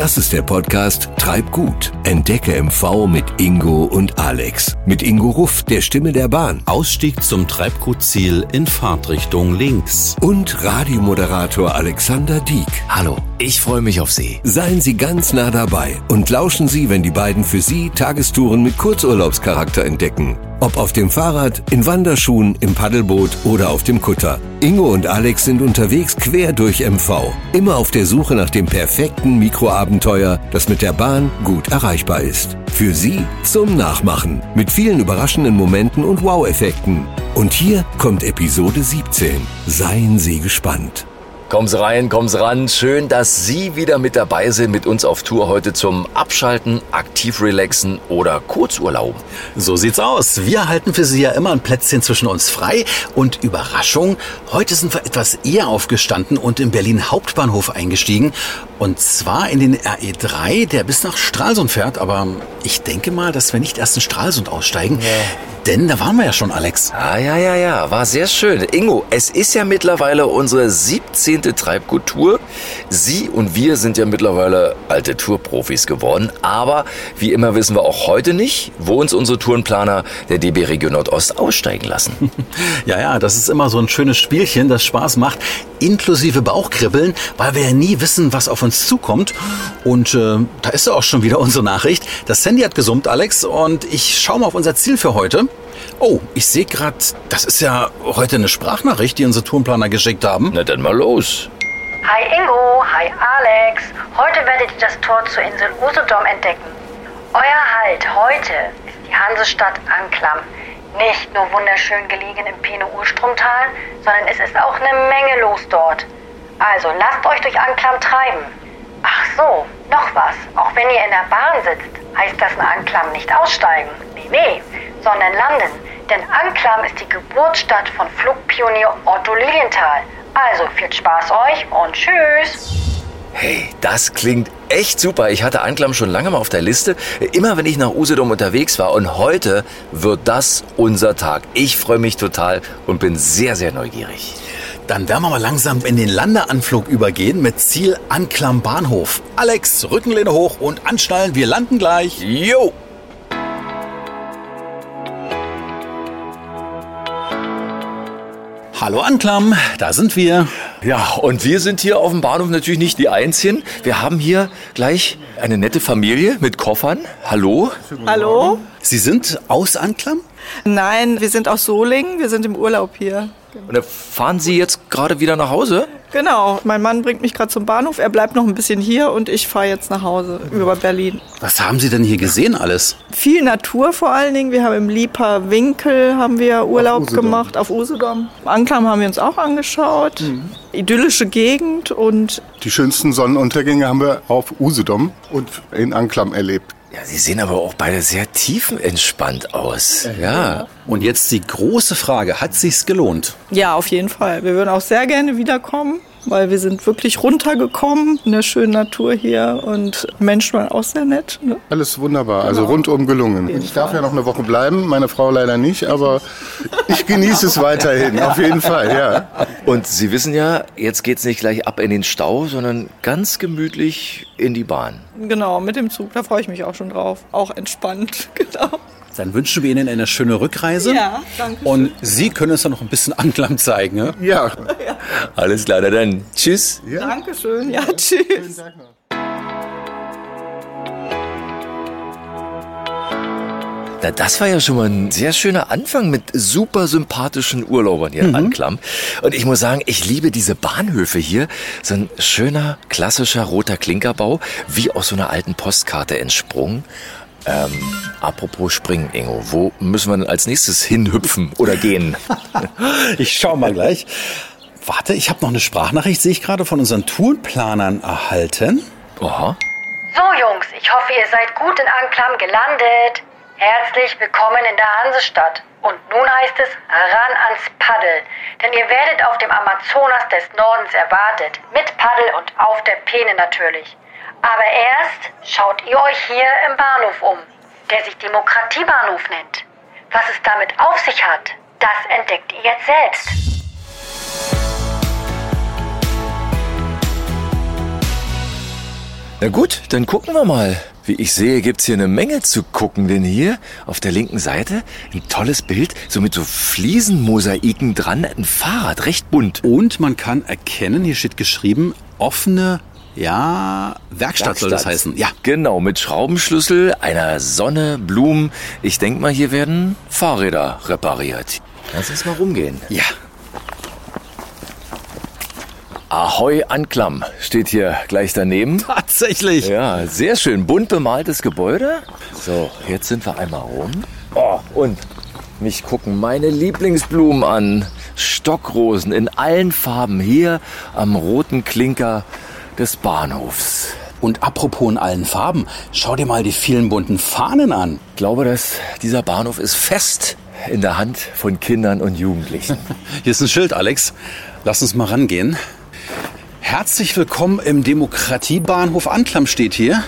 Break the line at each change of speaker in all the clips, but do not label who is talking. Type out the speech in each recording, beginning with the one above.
Das ist der Podcast Treib gut. Entdecke MV mit Ingo und Alex. Mit Ingo Ruff, der Stimme der Bahn.
Ausstieg zum Treibgutziel in Fahrtrichtung links.
Und Radiomoderator Alexander Dieck.
Hallo, ich freue mich auf Sie.
Seien Sie ganz nah dabei und lauschen Sie, wenn die beiden für Sie Tagestouren mit Kurzurlaubscharakter entdecken. Ob auf dem Fahrrad, in Wanderschuhen, im Paddelboot oder auf dem Kutter. Ingo und Alex sind unterwegs quer durch MV. Immer auf der Suche nach dem perfekten Mikroabenteuer, das mit der Bahn gut erreichbar ist. Für Sie zum Nachmachen. Mit vielen überraschenden Momenten und Wow-Effekten. Und hier kommt Episode 17. Seien Sie gespannt.
Kommen Sie rein, kommen Sie ran. Schön, dass Sie wieder mit dabei sind mit uns auf Tour heute zum Abschalten, aktiv relaxen oder Kurzurlaub.
So sieht's aus. Wir halten für Sie ja immer ein Plätzchen zwischen uns frei. Und Überraschung, heute sind wir etwas eher aufgestanden und im Berlin Hauptbahnhof eingestiegen. Und zwar in den RE3, der bis nach Stralsund fährt. Aber ich denke mal, dass wir nicht erst in Stralsund aussteigen. Ja. Denn da waren wir ja schon, Alex.
Ah, ja, ja, ja, war sehr schön. Ingo, es ist ja mittlerweile unsere 17. Treibgut-Tour. Sie und wir sind ja mittlerweile alte Tourprofis geworden. Aber wie immer wissen wir auch heute nicht, wo uns unsere Tourenplaner der DB Region Nordost aussteigen lassen.
ja, ja, das ist immer so ein schönes Spielchen, das Spaß macht, inklusive Bauchkribbeln, weil wir ja nie wissen, was auf uns zukommt. Und äh, da ist ja auch schon wieder unsere Nachricht. Das Handy hat gesummt, Alex, und ich schaue mal auf unser Ziel für heute. Oh, ich sehe gerade, das ist ja heute eine Sprachnachricht, die unsere Tourenplaner geschickt haben.
Na dann mal los.
Hi Ingo, hi Alex. Heute werdet ihr das Tor zur Insel Usedom entdecken. Euer Halt heute ist die Hansestadt Anklam. Nicht nur wunderschön gelegen im Peene-Urstromtal, sondern es ist auch eine Menge los dort. Also lasst euch durch Anklam treiben. Ach so, noch was. Auch wenn ihr in der Bahn sitzt, heißt das in Anklam nicht aussteigen. Nee, nee, sondern landen. Denn Anklam ist die Geburtsstadt von Flugpionier Otto Lilienthal. Also viel Spaß euch und tschüss.
Hey, das klingt echt super. Ich hatte Anklam schon lange mal auf der Liste. Immer wenn ich nach Usedom unterwegs war. Und heute wird das unser Tag. Ich freue mich total und bin sehr, sehr neugierig.
Dann werden wir mal langsam in den Landeanflug übergehen mit Ziel Anklam Bahnhof. Alex, Rückenlehne hoch und anschnallen. Wir landen gleich.
Jo!
Hallo Anklam, da sind wir.
Ja, und wir sind hier auf dem Bahnhof natürlich nicht die Einzigen. Wir haben hier gleich eine nette Familie mit Koffern. Hallo.
Hallo.
Sie sind aus Anklam?
Nein, wir sind aus Solingen. Wir sind im Urlaub hier.
Und da fahren Sie jetzt gerade wieder nach Hause?
Genau, mein Mann bringt mich gerade zum Bahnhof, er bleibt noch ein bisschen hier und ich fahre jetzt nach Hause über Berlin.
Was haben Sie denn hier gesehen alles?
Viel Natur vor allen Dingen. Wir haben im Lieper Winkel haben wir Urlaub auf gemacht, auf Usedom. Anklam haben wir uns auch angeschaut. Mhm. Idyllische Gegend und...
Die schönsten Sonnenuntergänge haben wir auf Usedom und in Anklam erlebt.
Ja, Sie sehen aber auch beide sehr tiefenentspannt aus. Ja.
Und jetzt die große Frage, hat sich's gelohnt?
Ja, auf jeden Fall. Wir würden auch sehr gerne wiederkommen weil wir sind wirklich runtergekommen in der schönen Natur hier und Menschen waren auch sehr nett. Ne?
Alles wunderbar, also genau. rundum gelungen. Ich darf ja noch eine Woche bleiben, meine Frau leider nicht, aber ich genieße es weiterhin, auf jeden Fall, ja.
Und Sie wissen ja, jetzt geht es nicht gleich ab in den Stau, sondern ganz gemütlich in die Bahn.
Genau, mit dem Zug, da freue ich mich auch schon drauf. Auch entspannt, genau.
Dann wünschen wir Ihnen eine schöne Rückreise.
Ja, danke. Schön.
Und Sie können uns dann noch ein bisschen Anklang zeigen.
Ne? Ja. ja.
Alles klar, dann tschüss.
Ja. Dankeschön. Ja, tschüss.
Na, das war ja schon mal ein sehr schöner Anfang mit super sympathischen Urlaubern hier mhm. in Anklam. Und ich muss sagen, ich liebe diese Bahnhöfe hier. So ein schöner, klassischer roter Klinkerbau, wie aus so einer alten Postkarte entsprungen. Ähm, apropos Springen, Ingo, wo müssen wir denn als nächstes hinhüpfen oder gehen?
ich schau mal gleich. Warte, ich habe noch eine Sprachnachricht, sehe ich gerade, von unseren Tourenplanern erhalten.
Aha.
So, Jungs, ich hoffe, ihr seid gut in Anklam gelandet. Herzlich willkommen in der Hansestadt. Und nun heißt es ran ans Paddel. Denn ihr werdet auf dem Amazonas des Nordens erwartet. Mit Paddel und auf der Peene natürlich. Aber erst schaut ihr euch hier im Bahnhof um, der sich Demokratiebahnhof nennt. Was es damit auf sich hat, das entdeckt ihr jetzt selbst.
Na gut, dann gucken wir mal. Wie ich sehe, gibt's hier eine Menge zu gucken, denn hier auf der linken Seite ein tolles Bild, so mit so Fliesenmosaiken dran, ein Fahrrad, recht bunt.
Und man kann erkennen, hier steht geschrieben, offene, ja, Werkstatt, soll das heißen. Ja.
Genau, mit Schraubenschlüssel, einer Sonne, Blumen. Ich denk mal, hier werden Fahrräder repariert. Lass uns mal rumgehen.
Ja.
Ahoi Anklam steht hier gleich daneben.
Tatsächlich.
Ja, sehr schön. Bunt bemaltes Gebäude. So, jetzt sind wir einmal rum. Oh, und mich gucken meine Lieblingsblumen an. Stockrosen in allen Farben hier am roten Klinker des Bahnhofs.
Und apropos in allen Farben, schau dir mal die vielen bunten Fahnen an.
Ich glaube, dass dieser Bahnhof ist fest in der Hand von Kindern und Jugendlichen.
Hier ist ein Schild, Alex. Lass uns mal rangehen. Herzlich willkommen im Demokratiebahnhof Anklam steht hier.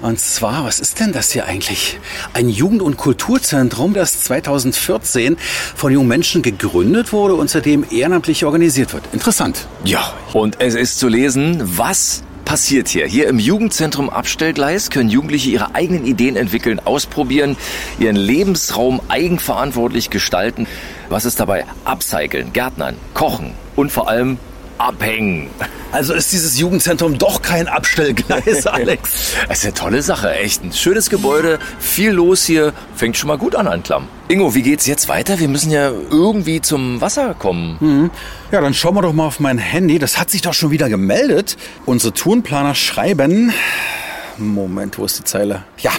Und zwar, was ist denn das hier eigentlich? Ein Jugend- und Kulturzentrum, das 2014 von jungen Menschen gegründet wurde und seitdem ehrenamtlich organisiert wird. Interessant.
Ja, und es ist zu lesen, was passiert hier? Hier im Jugendzentrum Abstellgleis können Jugendliche ihre eigenen Ideen entwickeln, ausprobieren, ihren Lebensraum eigenverantwortlich gestalten. Was ist dabei? Upcyclen, Gärtnern, kochen und vor allem abhängen.
Also ist dieses Jugendzentrum doch kein Abstellgleis, Alex.
Das ist eine tolle Sache, echt. Ein schönes Gebäude, viel los hier. Fängt schon mal gut an, Anklam. Ingo, wie geht's jetzt weiter? Wir müssen ja irgendwie zum Wasser kommen.
Ja, dann schauen wir doch mal auf mein Handy. Das hat sich doch schon wieder gemeldet. Unsere Tourenplaner schreiben. Moment, wo ist die Zeile? Ja,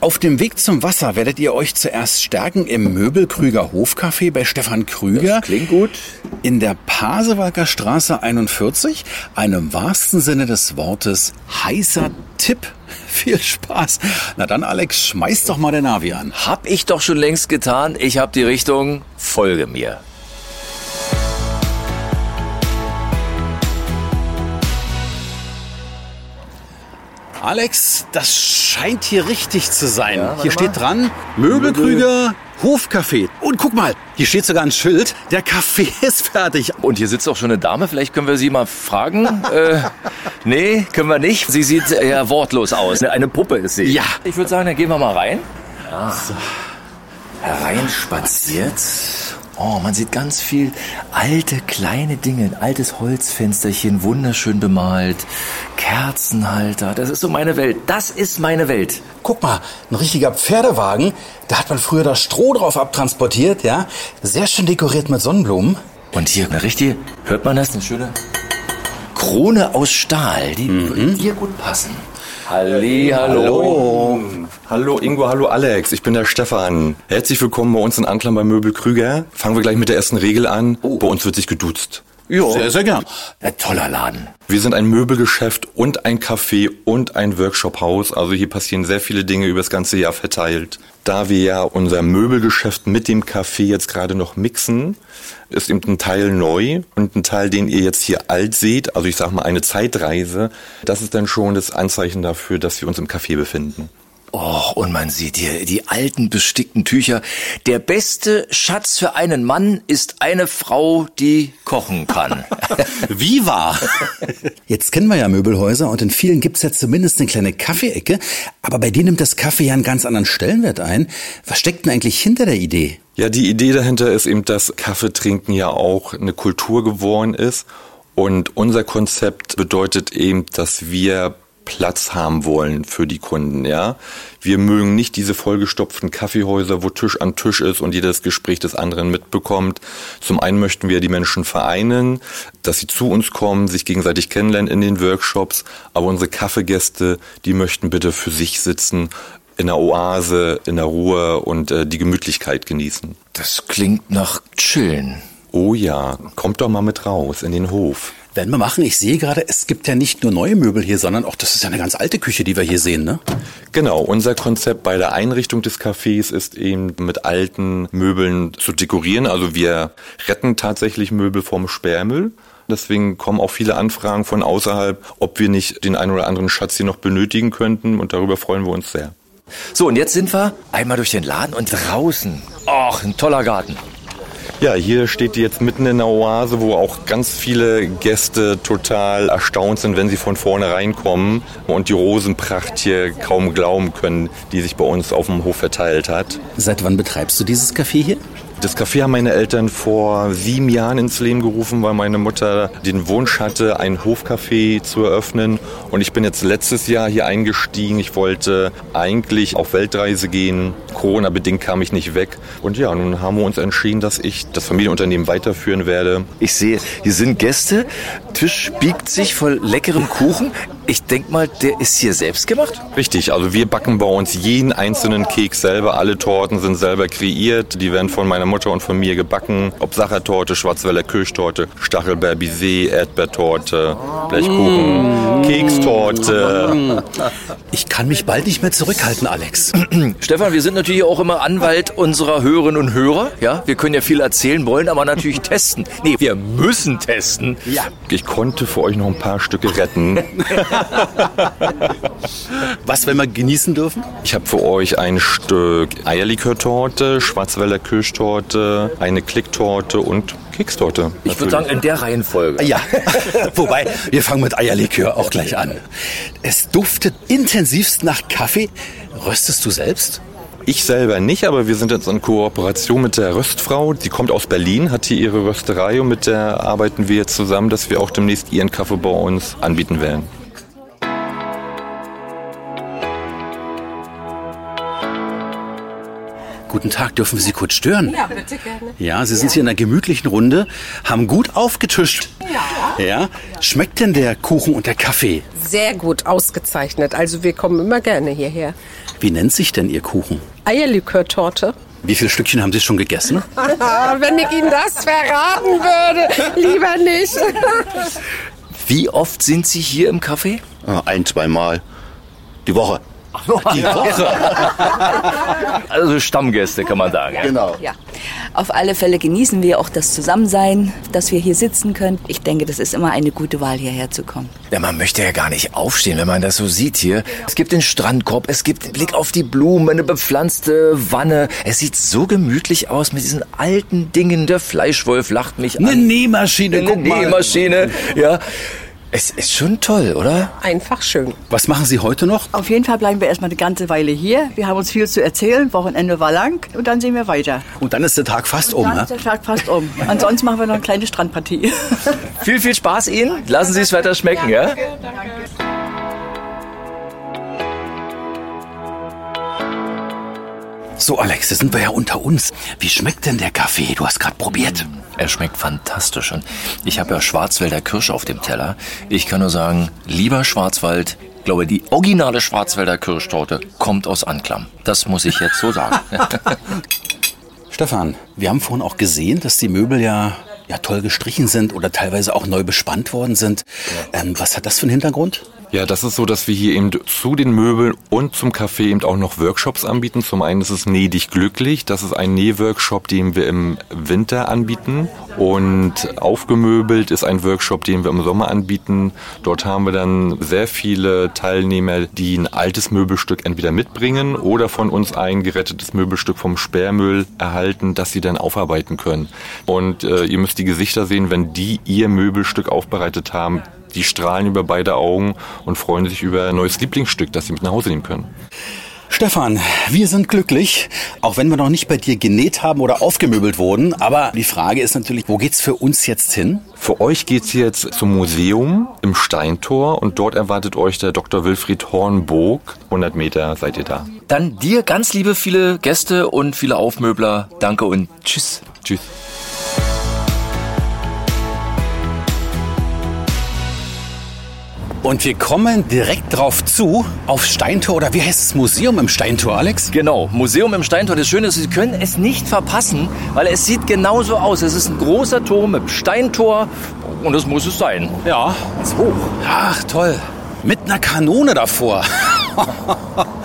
auf dem Weg zum Wasser werdet ihr euch zuerst stärken im Möbelkrüger Hofcafé bei Stefan Krüger.
Klingt gut.
In der Pasewalker Straße 41, einem wahrsten Sinne des Wortes heißer Tipp. Viel Spaß. Na dann, Alex, schmeiß doch mal der Navi an.
Hab ich doch schon längst getan. Ich hab die Richtung. Folge mir.
Alex, das scheint hier richtig zu sein.
Ja,
hier steht
mal.
dran, Möbelkrüger Hofcafé. Und guck mal, hier steht sogar ein Schild, der Kaffee ist fertig.
Und hier sitzt auch schon eine Dame. Vielleicht können wir sie mal fragen. äh, nee, können wir nicht. Sie sieht eher wortlos aus. Eine Puppe ist sie.
Ja.
Ich würde sagen, dann gehen wir mal rein. Ja. Hereinspaziert. Oh, man sieht ganz viel alte, kleine Dinge. Ein altes Holzfensterchen, wunderschön bemalt. Kerzenhalter. Das ist so meine Welt. Das ist meine Welt.
Guck mal, ein richtiger Pferdewagen. Da hat man früher das Stroh drauf abtransportiert, ja. Sehr schön dekoriert mit Sonnenblumen.
Und hier eine richtige, hört man das? Eine schöne Krone aus Stahl. Die würde dir gut passen. Halli, hallo.
Hallo Ingo, hallo Alex, ich bin der Stefan. Herzlich willkommen bei uns in Anklam bei Möbel Krüger. Fangen wir gleich mit der ersten Regel an. Bei uns wird sich geduzt.
Ja. Sehr, sehr gern.
Ein toller Laden.
Wir sind ein Möbelgeschäft und ein Café und ein Workshophaus. Also hier passieren sehr viele Dinge über das ganze Jahr verteilt. Da wir ja unser Möbelgeschäft mit dem Café jetzt gerade noch mixen, ist eben ein Teil neu und ein Teil, den ihr jetzt hier alt seht, also ich sag mal eine Zeitreise, das ist dann schon das Anzeichen dafür, dass wir uns im Café befinden.
Oh, und man sieht hier die alten bestickten Tücher. Der beste Schatz für einen Mann ist eine Frau, die kochen kann.
Wie wahr? Jetzt kennen wir ja Möbelhäuser und in vielen gibt's ja zumindest eine kleine Kaffeeecke. Aber bei denen nimmt das Kaffee ja einen ganz anderen Stellenwert ein. Was steckt denn eigentlich hinter der Idee?
Ja, die Idee dahinter ist eben, dass Kaffeetrinken ja auch eine Kultur geworden ist. Und unser Konzept bedeutet eben, dass wir Platz haben wollen für die Kunden, ja. Wir mögen nicht diese vollgestopften Kaffeehäuser, wo Tisch an Tisch ist und jeder das Gespräch des anderen mitbekommt. Zum einen möchten wir die Menschen vereinen, dass sie zu uns kommen, sich gegenseitig kennenlernen in den Workshops, aber unsere Kaffeegäste, die möchten bitte für sich sitzen, in der Oase, in der Ruhe und äh, die Gemütlichkeit genießen.
Das klingt nach Chillen.
Oh ja, kommt doch mal mit raus in den Hof.
Werden wir machen. Ich sehe gerade, es gibt ja nicht nur neue Möbel hier, sondern auch, das ist ja eine ganz alte Küche, die wir hier sehen, ne?
Genau, unser Konzept bei der Einrichtung des Cafés ist eben mit alten Möbeln zu dekorieren. Also wir retten tatsächlich Möbel vom Sperrmüll. Deswegen kommen auch viele Anfragen von außerhalb, ob wir nicht den einen oder anderen Schatz hier noch benötigen könnten. Und darüber freuen wir uns sehr.
So, und jetzt sind wir einmal durch den Laden und draußen. Och, ein toller Garten.
Ja, hier steht die jetzt mitten in der Oase, wo auch ganz viele Gäste total erstaunt sind, wenn sie von vorne reinkommen und die Rosenpracht hier kaum glauben können, die sich bei uns auf dem Hof verteilt hat.
Seit wann betreibst du dieses Café hier?
Das Café haben meine Eltern vor sieben Jahren ins Leben gerufen, weil meine Mutter den Wunsch hatte, ein Hofcafé zu eröffnen. Und ich bin jetzt letztes Jahr hier eingestiegen. Ich wollte eigentlich auf Weltreise gehen. Corona-bedingt kam ich nicht weg. Und ja, nun haben wir uns entschieden, dass ich das Familienunternehmen weiterführen werde.
Ich sehe, hier sind Gäste. Tisch biegt sich voll leckerem Kuchen. Ich denk mal, der ist hier selbst gemacht?
Richtig, also wir backen bei uns jeden einzelnen Keks selber. Alle Torten sind selber kreiert. Die werden von meiner Mutter und von mir gebacken. Ob Sachertorte, Schwarzwälder Kirschtorte, Stachelbeerbisee, Erdbeertorte, Blechkuchen, Kekstorte.
Ich kann mich bald nicht mehr zurückhalten, Alex.
Stefan, wir sind natürlich auch immer Anwalt unserer Hörerinnen und Hörer. Ja, wir können ja viel erzählen, wollen aber natürlich testen. Nee, wir müssen testen.
Ja.
Ich konnte für euch noch ein paar Stücke retten.
Was, wenn wir genießen dürfen?
Ich habe für euch ein Stück Eierlikörtorte, Schwarzwälder Kirschtorte, eine Klicktorte und Kekstorte.
Ich würde sagen, in der Reihenfolge.
Ja, wobei, wir fangen mit Eierlikör auch gleich an. Es duftet intensivst nach Kaffee. Röstest du selbst?
Ich selber nicht, aber wir sind jetzt in Kooperation mit der Röstfrau. Die kommt aus Berlin, hat hier ihre Rösterei und mit der arbeiten wir jetzt zusammen, dass wir auch demnächst ihren Kaffee bei uns anbieten werden.
Guten Tag, dürfen wir Sie kurz stören?
Ja, bitte gerne.
Ja, Sie sind hier in einer gemütlichen Runde, haben gut aufgetischt.
Ja.
Ja. Schmeckt denn der Kuchen und der Kaffee?
Sehr gut ausgezeichnet. Also wir kommen immer gerne hierher.
Wie nennt sich denn Ihr Kuchen?
Eierlikörtorte.
Wie viele Stückchen haben Sie schon gegessen?
Wenn ich Ihnen das verraten würde, lieber nicht.
Wie oft sind Sie hier im Café?
Ah, Ein, zweimal. Die Woche.
Die Woche. Also Stammgäste, kann man sagen. ja.
Genau.
Ja, auf alle Fälle genießen wir auch das Zusammensein, dass wir hier sitzen können. Ich denke, das ist immer eine gute Wahl, hierher zu kommen.
Ja, man möchte ja gar nicht aufstehen, wenn man das so sieht hier. Es gibt den Strandkorb, es gibt Blick auf die Blumen, eine bepflanzte Wanne. Es sieht so gemütlich aus mit diesen alten Dingen. Der Fleischwolf lacht mich
Eine
an.
Nähmaschine,
Eine
guck mal.
Nähmaschine, ja. Es ist schon toll, oder?
Einfach schön.
Was machen Sie heute noch?
Auf jeden Fall bleiben wir erstmal eine ganze Weile hier. Wir haben uns viel zu erzählen. Wochenende war lang und dann sehen wir weiter.
Und dann ist der Tag fast um,
Dann
ne?
ist der Tag fast um. Ansonsten machen wir noch eine kleine Strandpartie.
Viel, viel Spaß Ihnen. Lassen Sie es weiter schmecken, ja?
So, Alex, da sind wir ja unter uns. Wie schmeckt denn der Kaffee? Du hast gerade probiert.
Er schmeckt fantastisch und ich habe ja Schwarzwälder Kirsch auf dem Teller. Ich kann nur sagen, lieber Schwarzwald, ich glaube, die originale Schwarzwälder Kirschtorte kommt aus Anklam. Das muss ich jetzt so sagen.
Stefan, wir haben vorhin auch gesehen, dass die Möbel ja, ja toll gestrichen sind oder teilweise auch neu bespannt worden sind. Ähm, was hat das für einen Hintergrund?
Ja, das ist so, dass wir hier eben zu den Möbeln und zum Café eben auch noch Workshops anbieten. Zum einen ist es Näh dich glücklich. Das ist ein Nähworkshop, den wir im Winter anbieten. Und aufgemöbelt ist ein Workshop, den wir im Sommer anbieten. Dort haben wir dann sehr viele Teilnehmer, die ein altes Möbelstück entweder mitbringen oder von uns ein gerettetes Möbelstück vom Sperrmüll erhalten, das sie dann aufarbeiten können. Und äh, ihr müsst die Gesichter sehen, wenn die ihr Möbelstück aufbereitet haben. Die strahlen über beide Augen und freuen sich über ein neues Lieblingsstück, das sie mit nach Hause nehmen können.
Stefan, wir sind glücklich, auch wenn wir noch nicht bei dir genäht haben oder aufgemöbelt wurden. Aber die Frage ist natürlich, wo geht's für uns jetzt hin?
Für euch geht's jetzt zum Museum im Steintor und dort erwartet euch der Dr. Wilfried Hornburg. 100 Meter seid ihr da.
Dann dir ganz liebe viele Gäste und viele Aufmöbler. Danke und tschüss.
Tschüss.
Und wir kommen direkt drauf zu, auf Steintor oder wie heißt das Museum im Steintor, Alex?
Genau, Museum im Steintor. Das Schöne ist, Sie können es nicht verpassen, weil es sieht genauso aus. Es ist ein großer Turm mit Steintor und das muss es sein.
Ja.
Ist hoch.
Ach, toll. Mit einer Kanone davor.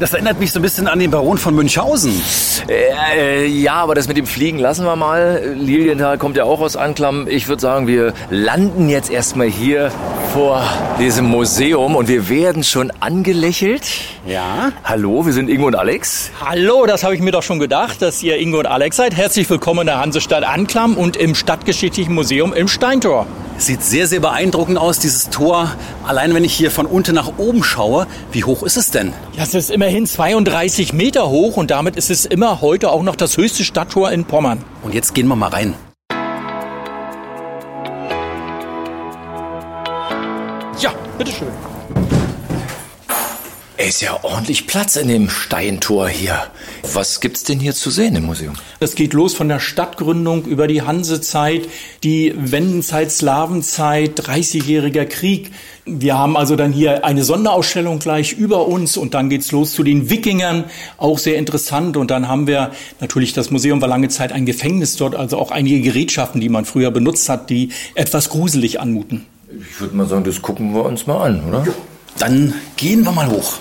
Das erinnert mich so ein bisschen an den Baron von Münchhausen.
Äh, äh, ja, aber das mit dem Fliegen lassen wir mal. Lilienthal kommt ja auch aus Anklam. Ich würde sagen, wir landen jetzt erstmal hier vor diesem Museum und wir werden schon angelächelt.
Ja.
Hallo, wir sind Ingo und Alex.
Hallo, das habe ich mir doch schon gedacht, dass ihr Ingo und Alex seid. Herzlich willkommen in der Hansestadt Anklam und im Stadtgeschichtlichen Museum im Steintor.
Sieht sehr, sehr beeindruckend aus, dieses Tor. Allein wenn ich hier von unten nach oben schaue, wie hoch ist es denn?
Ja, es ist immerhin 32 Meter hoch und damit ist es immer heute auch noch das höchste Stadttor in Pommern.
Und jetzt gehen wir mal rein.
Ja, bitteschön.
Ist ja ordentlich Platz in dem Steintor hier. Was gibt's denn hier zu sehen im Museum?
Das geht los von der Stadtgründung über die Hansezeit, die Wendenzeit, Slawenzeit, 30-jähriger Krieg. Wir haben also dann hier eine Sonderausstellung gleich über uns und dann geht's los zu den Wikingern, auch sehr interessant. Und dann haben wir natürlich, das Museum war lange Zeit ein Gefängnis dort, also auch einige Gerätschaften, die man früher benutzt hat, die etwas gruselig anmuten.
Ich würde mal sagen, das gucken wir uns mal an, oder?
Dann gehen wir mal hoch.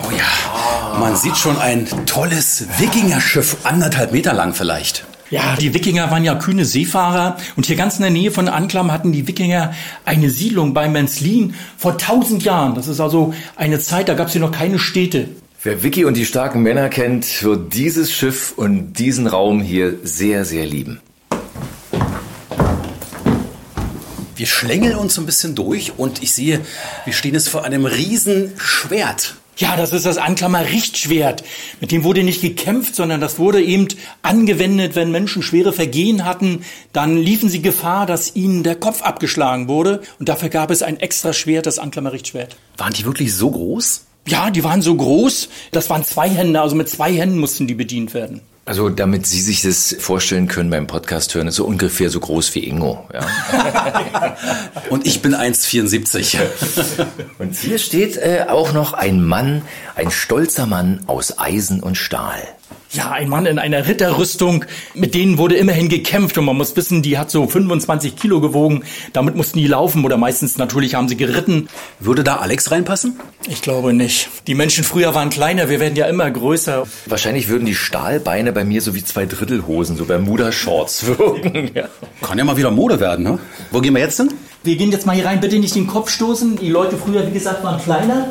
Oh ja, man sieht schon ein tolles Wikingerschiff, anderthalb Meter lang vielleicht.
Ja, die Wikinger waren ja kühne Seefahrer und hier ganz in der Nähe von Anklam hatten die Wikinger eine Siedlung bei Menslin vor tausend Jahren. Das ist also eine Zeit, da gab es hier noch keine Städte.
Wer Vicky und die starken Männer kennt, wird dieses Schiff und diesen Raum hier sehr, sehr lieben.
Wir schlängeln uns so ein bisschen durch und ich sehe, wir stehen jetzt vor einem riesen Schwert.
Ja, das ist das Anklammer Richtschwert. Mit dem wurde nicht gekämpft, sondern das wurde eben angewendet, wenn Menschen schwere Vergehen hatten. Dann liefen sie Gefahr, dass ihnen der Kopf abgeschlagen wurde. Und dafür gab es ein extra Schwert, das Anklammer Richtschwert.
Waren die wirklich so groß?
Ja, die waren so groß. Das waren zwei Hände, also mit zwei Händen mussten die bedient werden.
Also damit Sie sich das vorstellen können beim Podcast hören, ist so ungefähr so groß wie Ingo. Ja?
und ich bin 1,74.
und hier steht äh, auch noch ein Mann, ein stolzer Mann aus Eisen und Stahl.
Ja, ein Mann in einer Ritterrüstung, mit denen wurde immerhin gekämpft und man muss wissen, die hat so 25 Kilo gewogen. Damit mussten die laufen oder meistens natürlich haben sie geritten.
Würde da Alex reinpassen?
Ich glaube nicht. Die Menschen früher waren kleiner, wir werden ja immer größer.
Wahrscheinlich würden die Stahlbeine bei mir so wie zwei Drittelhosen, so Bermuda-Shorts wirken.
Ja. Kann ja mal wieder Mode werden, ne? Wo gehen wir jetzt hin?
Wir gehen jetzt mal hier rein, bitte nicht den Kopf stoßen. Die Leute früher, wie gesagt, waren kleiner.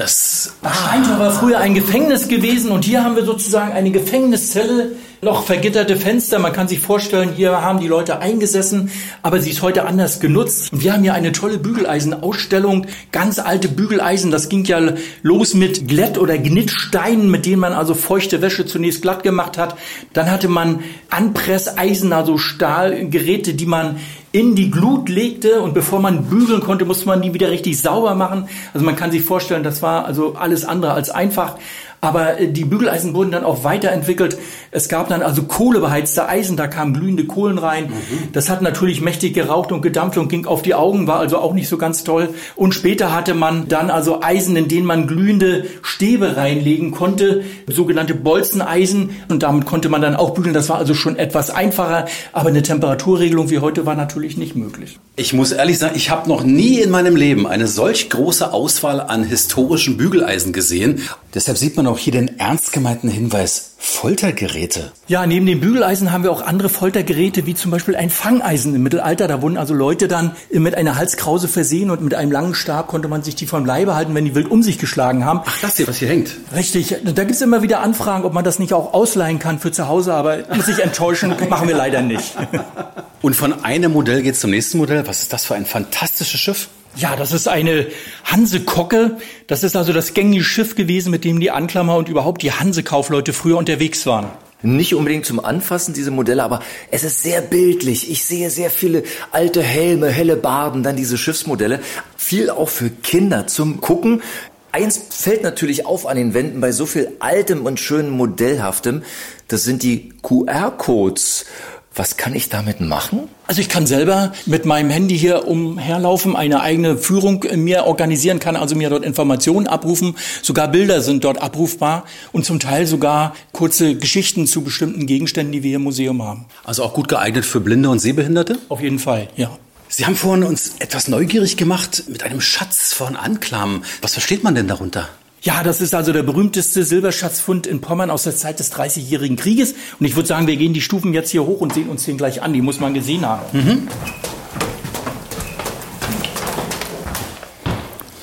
Das, Steintor war früher ein Gefängnis gewesen und hier haben wir sozusagen eine Gefängniszelle, noch vergitterte Fenster. Man kann sich vorstellen, hier haben die Leute eingesessen, aber sie ist heute anders genutzt. Und wir haben hier eine tolle Bügeleisenausstellung, ganz alte Bügeleisen. Das ging ja los mit Glätt- oder Gnittsteinen, mit denen man also feuchte Wäsche zunächst glatt gemacht hat. Dann hatte man Anpresseisen, also Stahlgeräte, die man in die Glut legte und bevor man bügeln konnte, musste man die wieder richtig sauber machen. Also man kann sich vorstellen, das war also alles andere als einfach. Aber äh, die Bügeleisen wurden dann auch weiterentwickelt. Es gab dann also kohlebeheizte Eisen, da kamen glühende Kohlen rein. Mhm. Das hat natürlich mächtig geraucht und gedampft und ging auf die Augen, war also auch nicht so ganz toll. Und später hatte man dann also Eisen, in denen man glühende Stäbe reinlegen konnte, sogenannte Bolzeneisen. Und damit konnte man dann auch bügeln. Das war also schon etwas einfacher. Aber eine Temperaturregelung wie heute war natürlich nicht möglich.
Ich muss ehrlich sagen, ich habe noch nie in meinem Leben eine solch große Auswahl an historischen Bügeleisen gesehen. Deshalb sieht man auch hier den ernst gemeinten Hinweis Foltergeräte.
Ja, neben den Bügeleisen haben wir auch andere Foltergeräte, wie zum Beispiel ein Fangeisen im Mittelalter. Da wurden also Leute dann mit einer Halskrause versehen und mit einem langen Stab konnte man sich die vom Leibe halten, wenn die wild um sich geschlagen haben.
Ach, das hier, was hier hängt.
Richtig. Da gibt's immer wieder Anfragen, ob man das nicht auch ausleihen kann für zu Hause, aber muss ich enttäuschen, machen wir leider nicht.
Und von einem Modell geht's zum nächsten Modell. Was ist das für ein fantastisches Schiff?
Ja, das ist eine Hanse-Kocke. Das ist also das gängige Schiff gewesen, mit dem die Anklammer und überhaupt die Hanse-Kaufleute früher unterwegs waren.
Nicht unbedingt zum Anfassen, diese Modelle, aber es ist sehr bildlich. Ich sehe sehr viele alte Helme, helle Barden, dann diese Schiffsmodelle. Viel auch für Kinder zum Gucken. Eins fällt natürlich auf an den Wänden bei so viel altem und schönem Modellhaftem. Das sind die QR-Codes. Was kann ich damit machen?
Also ich kann selber mit meinem Handy hier umherlaufen, eine eigene Führung mir organisieren, kann also mir dort Informationen abrufen. Sogar Bilder sind dort abrufbar und zum Teil sogar kurze Geschichten zu bestimmten Gegenständen, die wir hier im Museum haben.
Also auch gut geeignet für Blinde und Sehbehinderte?
Auf jeden Fall, ja.
Sie haben vorhin uns etwas neugierig gemacht mit einem Schatz von Anklam. Was versteht man denn darunter?
Ja, das ist also der berühmteste Silberschatzfund in Pommern aus der Zeit des Dreißigjährigen Krieges. Und ich würde sagen, wir gehen die Stufen jetzt hier hoch und sehen uns den gleich an. Die muss man gesehen haben.
Mhm.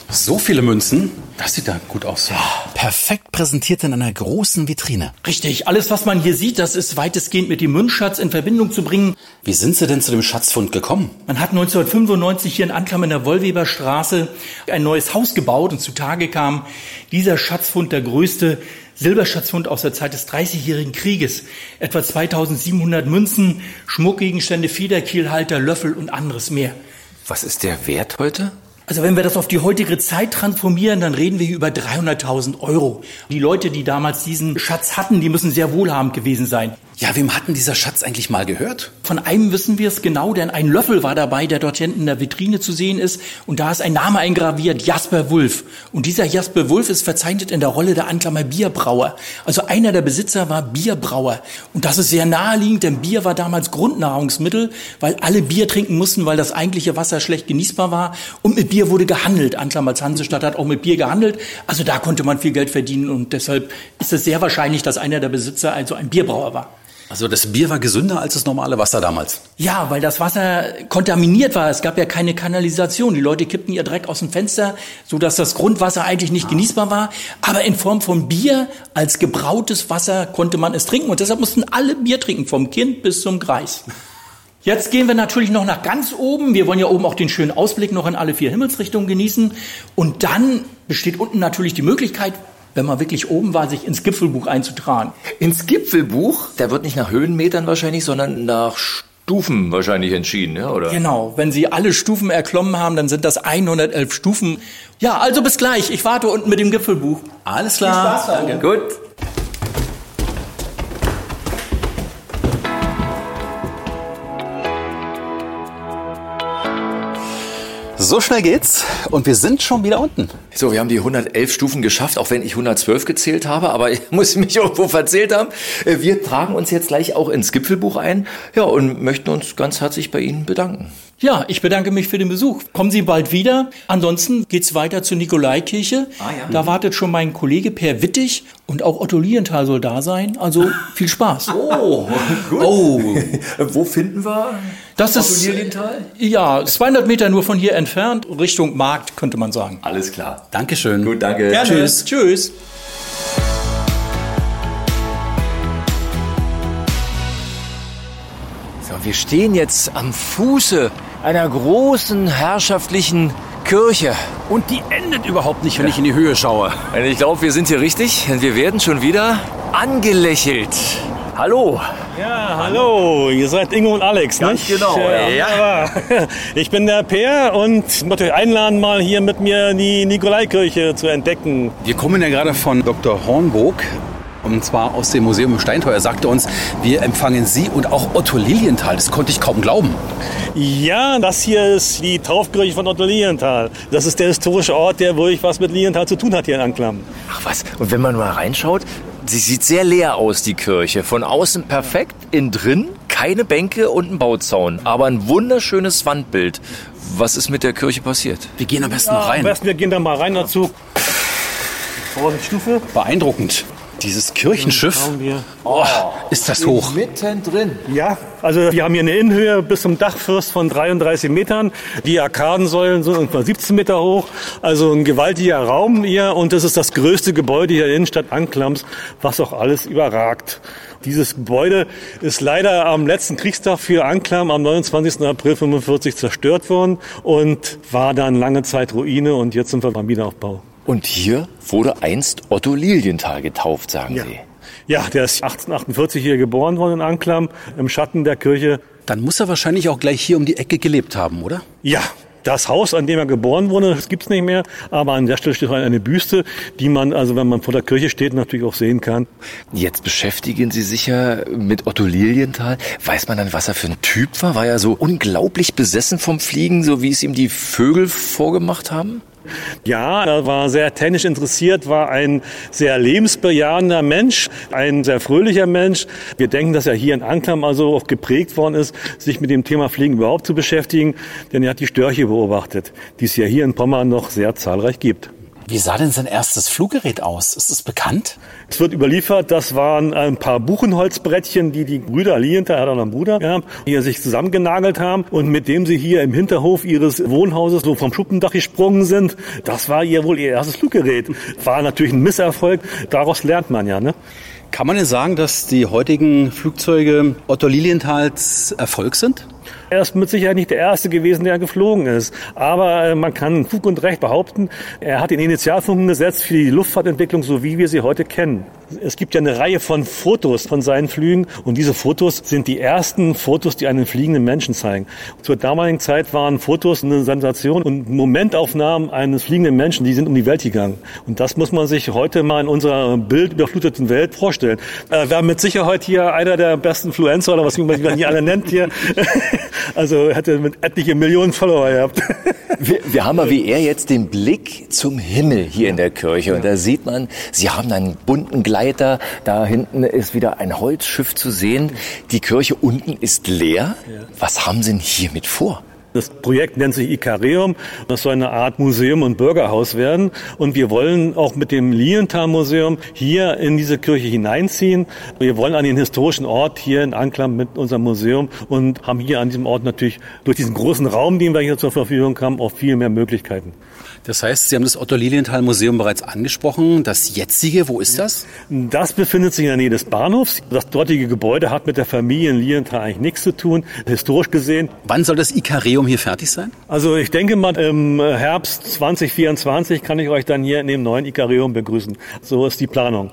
So viele Münzen. Das sieht da gut aus. Perfekt präsentiert in einer großen Vitrine.
Richtig, alles, was man hier sieht, das ist weitestgehend mit dem Münzschatz in Verbindung zu bringen.
Wie sind Sie denn zu dem Schatzfund gekommen?
Man hat 1995 hier in Anklam in der Wollweberstraße ein neues Haus gebaut und zutage kam dieser Schatzfund, der größte Silberschatzfund aus der Zeit des Dreißigjährigen Krieges. Etwa 2700 Münzen, Schmuckgegenstände, Federkielhalter, Löffel und anderes mehr.
Was ist der Wert heute?
Also wenn wir das auf die heutige Zeit transformieren, dann reden wir hier über 300.000 Euro. Die Leute, die damals diesen Schatz hatten, die müssen sehr wohlhabend gewesen sein.
Ja, wem hat denn dieser Schatz eigentlich mal gehört?
Von einem wissen wir es genau, denn ein Löffel war dabei, der dort hinten in der Vitrine zu sehen ist. Und da ist ein Name eingraviert, Jasper Wulf. Und dieser Jasper Wulf ist verzeichnet in der Rolle der Anklammer Bierbrauer. Also einer der Besitzer war Bierbrauer. Und das ist sehr naheliegend, denn Bier war damals Grundnahrungsmittel, weil alle Bier trinken mussten, weil das eigentliche Wasser schlecht genießbar war. Und mit Bier wurde gehandelt. Anklam als Hansestadt hat auch mit Bier gehandelt. Also da konnte man viel Geld verdienen. Und deshalb ist es sehr wahrscheinlich, dass einer der Besitzer also ein Bierbrauer war.
Also das Bier war gesünder als das normale Wasser damals.
Ja, weil das Wasser kontaminiert war. Es gab ja keine Kanalisation. Die Leute kippten ihr Dreck aus dem Fenster, so dass das Grundwasser eigentlich nicht genießbar war. Aber in Form von Bier als gebrautes Wasser konnte man es trinken. Und deshalb mussten alle Bier trinken, vom Kind bis zum Greis. Jetzt gehen wir natürlich noch nach ganz oben. Wir wollen ja oben auch den schönen Ausblick noch in alle vier Himmelsrichtungen genießen. Und dann besteht unten natürlich die Möglichkeit, wenn man wirklich oben war, sich ins Gipfelbuch einzutragen.
Ins Gipfelbuch? Da wird nicht nach Höhenmetern wahrscheinlich, sondern nach Stufen wahrscheinlich entschieden, ja, oder?
Genau. Wenn Sie alle Stufen erklommen haben, dann sind das 111 Stufen. Ja, also bis gleich. Ich warte unten mit dem Gipfelbuch.
Alles klar.
Viel Spaß, danke.
Gut.
So schnell geht's und wir sind schon wieder unten.
So, wir haben die 111 Stufen geschafft, auch wenn ich 112 gezählt habe, aber ich muss mich irgendwo verzählt haben. Äh, Wir tragen uns jetzt gleich auch ins Gipfelbuch ein, ja, und möchten uns ganz herzlich bei Ihnen bedanken.
Ja, ich bedanke mich für den Besuch. Kommen Sie bald wieder. Ansonsten geht's weiter zur Nikolaikirche.
Ah, ja.
Da wartet schon mein Kollege Per Wittig und auch Otto Lienthal soll da sein. Also viel Spaß.
Oh, gut.
Oh.
Wo finden wir
Das
Otto
ist
Lilienthal?
ja 200 Meter nur von hier entfernt, Richtung Markt könnte man sagen.
Alles klar.
Dankeschön.
Gut, danke.
Gerne.
Tschüss.
Tschüss.
Wir stehen jetzt am Fuße einer großen herrschaftlichen Kirche.
Und die endet überhaupt nicht, wenn ich in die Höhe schaue.
Ich glaube, wir sind hier richtig, denn wir werden schon wieder angelächelt. Hallo.
Ja, hallo, ihr seid Ingo und Alex,
Ganz
nicht?
genau,
Äh,
ja.
wunderbar. Ich bin der Peer und möchte euch einladen, mal hier mit mir die Nikolaikirche zu entdecken.
Wir kommen ja gerade von Dr. Hornburg. Und zwar aus dem Museum im Steintor. Er sagte uns, wir empfangen Sie und auch Otto Lilienthal. Das konnte ich kaum glauben.
Ja, das hier ist die Taufkirche von Otto Lilienthal. Das ist der historische Ort, der wirklich was mit Lilienthal zu tun hat hier in Anklam.
Ach was, und wenn man mal reinschaut, sie sieht sehr leer aus, die Kirche. Von außen perfekt, innen drin keine Bänke und ein Bauzaun, aber ein wunderschönes Wandbild. Was ist mit der Kirche passiert?
Wir gehen am besten
Ja,
noch
am
rein.
besten, wir gehen da mal rein dazu. Vorsicht, Stufe.
Beeindruckend. Dieses Kirchenschiff, oh, ist das hoch.
Mittendrin.
Ja, also wir haben hier eine Innenhöhe bis zum Dachfirst von 33 Metern. Die Arkadensäulen sind etwa 17 Meter hoch. Also ein gewaltiger Raum hier und das ist das größte Gebäude hier in der Innenstadt Anklams, was auch alles überragt. Dieses Gebäude ist leider am letzten Kriegstag für Anklam am 29. April 45 zerstört worden und war dann lange Zeit Ruine und jetzt sind wir beim Wiederaufbau.
Und hier wurde einst Otto Lilienthal getauft, sagen
Ja.
Sie.
Ja, der ist 1848 hier geboren worden in Anklam, im Schatten der Kirche.
Dann muss er wahrscheinlich auch gleich hier um die Ecke gelebt haben, oder?
Ja, das Haus, an dem er geboren wurde, das gibt's nicht mehr. Aber an der Stelle steht eine Büste, die man, also wenn man vor der Kirche steht, natürlich auch sehen kann.
Jetzt beschäftigen Sie sich ja mit Otto Lilienthal. Weiß man dann, was er für ein Typ war? War er so unglaublich besessen vom Fliegen, so wie es ihm die Vögel vorgemacht haben?
Ja, er war sehr technisch interessiert, war ein sehr lebensbejahender Mensch, ein sehr fröhlicher Mensch. Wir denken, dass er hier in Anklam also auch geprägt worden ist, sich mit dem Thema Fliegen überhaupt zu beschäftigen, denn er hat die Störche beobachtet, die es ja hier in Pommern noch sehr zahlreich gibt.
Wie sah denn sein erstes Fluggerät aus? Ist es bekannt?
Es wird überliefert, das waren ein paar Buchenholzbrettchen, die die Brüder Lienthal, er hat auch noch einen Bruder, ja, hier sich zusammengenagelt haben und mit dem sie hier im Hinterhof ihres Wohnhauses so vom Schuppendach gesprungen sind. Das war ihr wohl ihr erstes Fluggerät. War natürlich ein Misserfolg. Daraus lernt man ja, ne?
Kann man denn sagen, dass die heutigen Flugzeuge Otto Lilienthals Erfolg sind?
Er ist mit Sicherheit nicht der Erste gewesen, der geflogen ist. Aber äh, man kann Fug und Recht behaupten, er hat den Initialfunken gesetzt für die Luftfahrtentwicklung, so wie wir sie heute kennen. Es gibt ja eine Reihe von Fotos von seinen Flügen und diese Fotos sind die ersten Fotos, die einen fliegenden Menschen zeigen. Zur damaligen Zeit waren Fotos eine Sensation und Momentaufnahmen eines fliegenden Menschen, die sind um die Welt gegangen. Und das muss man sich heute mal in unserer bildüberfluteten Welt vorstellen. Äh, wir haben mit Sicherheit hier einer der besten Influencer oder was man hier alle nennt hier. Also hätte mit etliche Millionen Follower gehabt.
Wir, wir haben mal wie er jetzt den Blick zum Himmel hier in der Kirche. Und da sieht man, Sie haben einen bunten Gleiter. Da hinten ist wieder ein Holzschiff zu sehen. Die Kirche unten ist leer. Was haben Sie denn hiermit vor?
Das Projekt nennt sich Ikareum. Das soll eine Art Museum und Bürgerhaus werden. Und wir wollen auch mit dem Lienthal-Museum hier in diese Kirche hineinziehen. Wir wollen an den historischen Ort hier in Anklam mit unserem Museum und haben hier an diesem Ort natürlich durch diesen großen Raum, den wir hier zur Verfügung haben, auch viel mehr Möglichkeiten.
Das heißt, Sie haben das Otto Lilienthal Museum bereits angesprochen. Das jetzige, wo ist das?
Das befindet sich in der Nähe des Bahnhofs. Das dortige Gebäude hat mit der Familie in Lilienthal eigentlich nichts zu tun, historisch gesehen.
Wann soll das Ikareum hier fertig sein?
Also ich denke mal, im Herbst 2024 kann ich euch dann hier in dem neuen Ikareum begrüßen. So ist die Planung.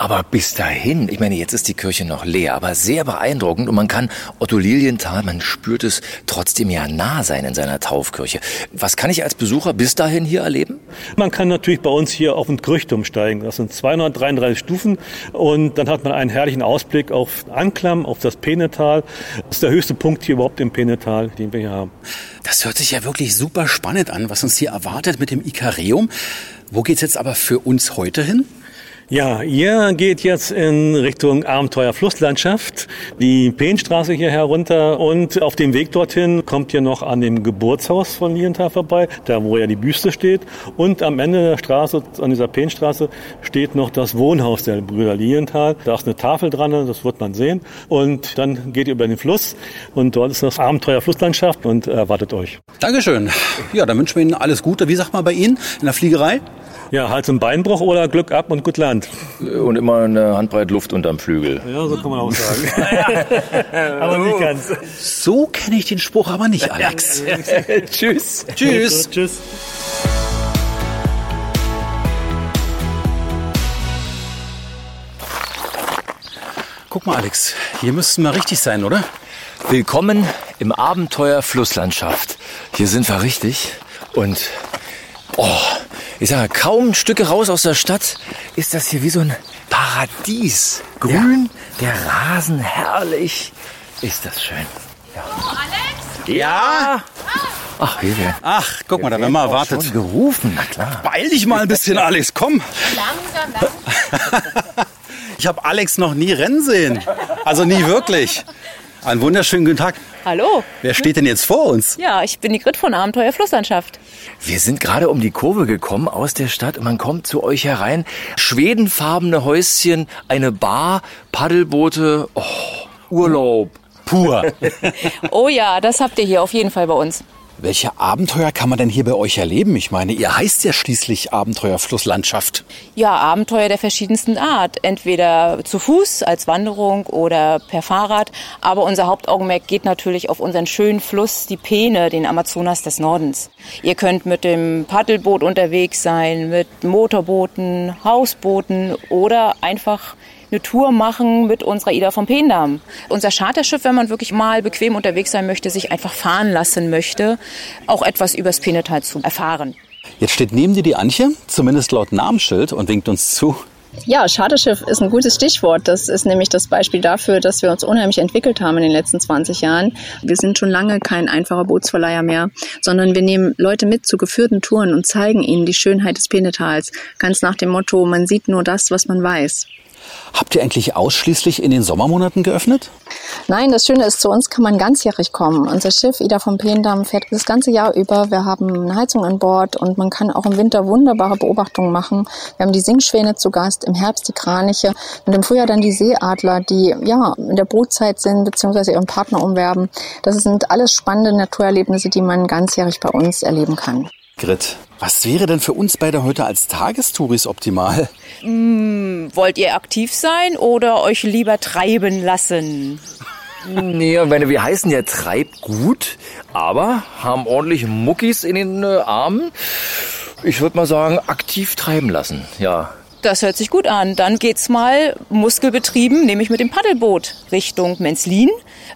Aber bis dahin, ich meine, jetzt ist die Kirche noch leer, aber sehr beeindruckend und man kann Otto Lilienthal, man spürt es trotzdem ja nah sein in seiner Taufkirche. Was kann ich als Besucher bis dahin hier erleben?
Man kann natürlich bei uns hier auf den Krüchtum steigen. Das sind 233 Stufen und dann hat man einen herrlichen Ausblick auf Anklam, auf das Penetal. Das ist der höchste Punkt hier überhaupt im Penetal, den wir hier haben.
Das hört sich ja wirklich super spannend an, was uns hier erwartet mit dem Ikareum. Wo geht's jetzt aber für uns heute hin?
Ja, ihr geht jetzt in Richtung Abenteuer Flusslandschaft, die Peenstraße hier herunter und auf dem Weg dorthin kommt ihr noch an dem Geburtshaus von Lienthal vorbei, da wo ja die Büste steht und am Ende der Straße, an dieser Peenstraße, steht noch das Wohnhaus der Brüder Lienthal. Da ist eine Tafel dran, das wird man sehen und dann geht ihr über den Fluss und dort ist das Abenteuer Flusslandschaft und erwartet euch.
Dankeschön. Ja, dann wünschen wir Ihnen alles Gute. Wie sagt man bei Ihnen in der Fliegerei?
Ja, Hals- und Beinbruch oder Glück ab und gut Land.
Und immer eine Handbreit Luft unterm Flügel.
Ja, so kann man auch sagen. aber nicht ganz.
So kenne ich den Spruch aber nicht, Alex.
Tschüss.
Tschüss.
Tschüss.
Guck mal, Alex, hier müssten wir richtig sein, oder?
Willkommen im Abenteuer Flusslandschaft. Hier sind wir richtig. Und oh, ich sage, kaum Stücke raus aus der Stadt ist das hier wie so ein Paradies. Grün, ja. der Rasen herrlich. Ist das schön. Ja.
Alex?
Ja?
Ach, hier wir.
Ach, guck mal, da werden wir erwartet.
Schon gerufen, na klar.
Beeil dich mal ein bisschen, Alex, komm.
Langsam, langsam.
Ich habe Alex noch nie rennen sehen. Also nie wirklich. Einen wunderschönen guten Tag.
Hallo.
Wer steht denn jetzt vor uns?
Ja, ich bin die Grit von Abenteuer Flusslandschaft.
Wir sind gerade um die Kurve gekommen aus der Stadt und man kommt zu euch herein. Schwedenfarbene Häuschen, eine Bar, Paddelboote, oh, Urlaub. Pur.
oh ja, das habt ihr hier auf jeden Fall bei uns.
Welche Abenteuer kann man denn hier bei euch erleben? Ich meine, ihr heißt ja schließlich Abenteuer Flusslandschaft.
Ja, Abenteuer der verschiedensten Art. Entweder zu Fuß als Wanderung oder per Fahrrad. Aber unser Hauptaugenmerk geht natürlich auf unseren schönen Fluss, die Peene, den Amazonas des Nordens. Ihr könnt mit dem Paddelboot unterwegs sein, mit Motorbooten, Hausbooten oder einfach eine Tour machen mit unserer Ida vom Peendamm. Unser Charterschiff, wenn man wirklich mal bequem unterwegs sein möchte, sich einfach fahren lassen möchte, auch etwas übers Peenetal zu erfahren.
Jetzt steht neben dir die Antje, zumindest laut Namensschild, und winkt uns zu.
Ja, Charterschiff ist ein gutes Stichwort. Das ist nämlich das Beispiel dafür, dass wir uns unheimlich entwickelt haben in den letzten 20 Jahren. Wir sind schon lange kein einfacher Bootsverleiher mehr, sondern wir nehmen Leute mit zu geführten Touren und zeigen ihnen die Schönheit des Penetals. Ganz nach dem Motto, man sieht nur das, was man weiß.
Habt ihr eigentlich ausschließlich in den Sommermonaten geöffnet?
Nein, das Schöne ist, zu uns kann man ganzjährig kommen. Unser Schiff Ida vom Peendamm fährt das ganze Jahr über. Wir haben eine Heizung an Bord und man kann auch im Winter wunderbare Beobachtungen machen. Wir haben die Singschwäne zu Gast, im Herbst die Kraniche und im Frühjahr dann die Seeadler, die ja in der Brutzeit sind bzw. ihren Partner umwerben. Das sind alles spannende Naturerlebnisse, die man ganzjährig bei uns erleben kann.
Grit, was wäre denn für uns beide heute als Tagestouris optimal?
Hm, wollt ihr aktiv sein oder euch lieber treiben lassen?
Nee, meine, wir heißen ja Treibgut, aber haben ordentlich Muckis in den äh, Armen. Ich würde mal sagen, aktiv treiben lassen, ja.
Das hört sich gut an. Dann geht's mal muskelbetrieben, nämlich mit dem Paddelboot Richtung Menzlin.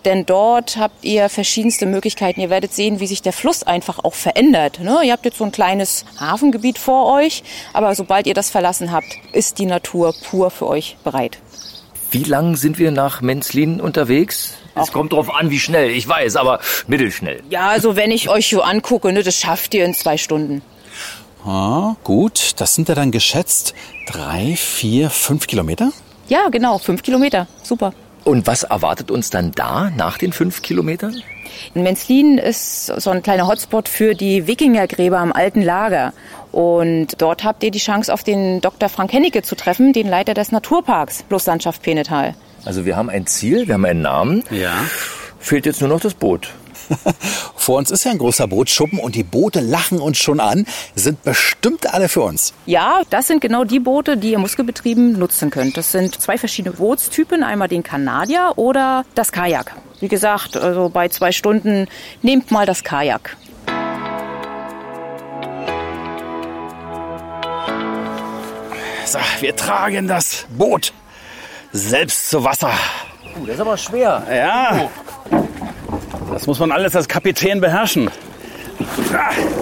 Denn dort habt ihr verschiedenste Möglichkeiten. Ihr werdet sehen, wie sich der Fluss einfach auch verändert. Ne? Ihr habt jetzt so ein kleines Hafengebiet vor euch, aber sobald ihr das verlassen habt, ist die Natur pur für euch bereit.
Wie lang sind wir nach Menzlin unterwegs? Es kommt drauf an, wie schnell, ich weiß, aber mittelschnell.
Ja, also wenn ich euch so angucke, ne, das schafft ihr in zwei Stunden.
Ah, gut, das sind ja dann geschätzt drei, vier, fünf Kilometer?
Ja, genau, fünf Kilometer. Super.
Und was erwartet uns dann da nach den fünf Kilometern?
In Menzlin ist so ein kleiner Hotspot für die Wikingergräber am alten Lager. Und dort habt ihr die Chance, auf den Dr. Frank Hennecke zu treffen, den Leiter des Naturparks Flusslandschaft Penetal.
Also wir haben ein Ziel, wir haben einen Namen.
Ja.
Fehlt jetzt nur noch das Boot.
Vor uns ist ja ein großer Bootsschuppen und die Boote lachen uns schon an. Sind bestimmt alle für uns.
Ja, das sind genau die Boote, die ihr muskelbetrieben nutzen könnt. Das sind zwei verschiedene Bootstypen. Einmal den Kanadier oder das Kajak. Wie gesagt, also bei zwei Stunden nehmt mal das Kajak.
So, wir tragen das Boot selbst zu Wasser.
Uh, das ist aber schwer.
Ja. Das muss man alles als Kapitän beherrschen.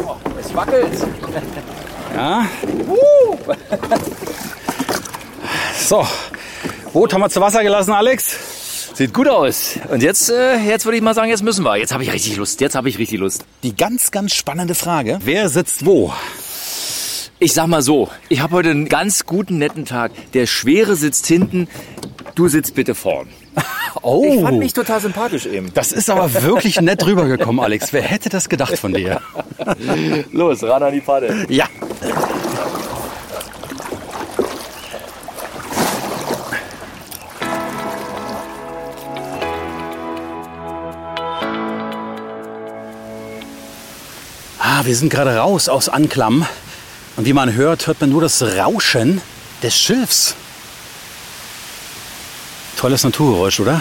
Oh, es wackelt.
Ja. So, Boot haben wir zu Wasser gelassen, Alex.
Sieht gut aus. Und jetzt, äh, jetzt würde ich mal sagen, jetzt müssen wir. Jetzt habe ich richtig Lust. Jetzt habe ich richtig Lust.
Die ganz, ganz spannende Frage. Wer sitzt wo?
Ich sag mal so, ich habe heute einen ganz guten, netten Tag. Der Schwere sitzt hinten, du sitzt bitte vorn.
Oh.
Ich fand mich total sympathisch eben.
Das ist aber wirklich nett rübergekommen, Alex. Wer hätte das gedacht von dir?
Los, ran an die Pfanne.
Ja. Ah, wir sind gerade raus aus Anklam. Und wie man hört, hört man nur das Rauschen des Schiffs. Tolles Naturgeräusch, oder?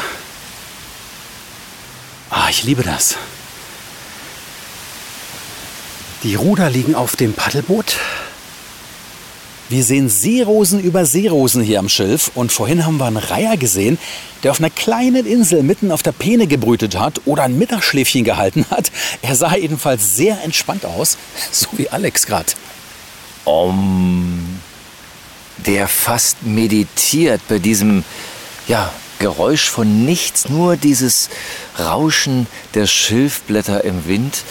Ah, ich liebe das. Die Ruder liegen auf dem Paddelboot. Wir sehen Seerosen über Seerosen hier am Schilf und vorhin haben wir einen Reiher gesehen, der auf einer kleinen Insel mitten auf der Peene gebrütet hat oder ein Mittagsschläfchen gehalten hat. Er sah jedenfalls sehr entspannt aus, so wie Alex gerade.
Um, der fast meditiert bei diesem ja, Geräusch von nichts, nur dieses Rauschen der Schilfblätter im Wind.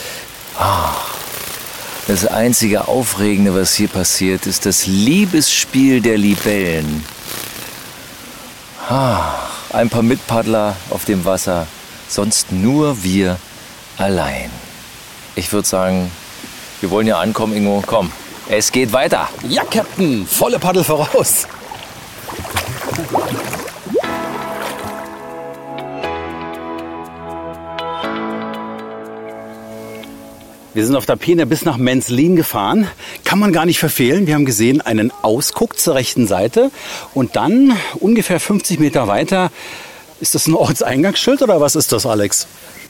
Ah, das einzige Aufregende, was hier passiert, ist das Liebesspiel der Libellen. Ah, ein paar Mitpaddler auf dem Wasser, sonst nur wir allein. Ich würde sagen, wir wollen ja ankommen, Ingo. Komm, es geht weiter.
Ja, Captain, volle Paddel voraus. Wir sind auf der Peene bis nach Menzlin gefahren. Kann man gar nicht verfehlen. Wir haben gesehen einen Ausguck zur rechten Seite. Und dann ungefähr 50 Meter weiter, ist das ein Ortseingangsschild oder was ist das, Alex?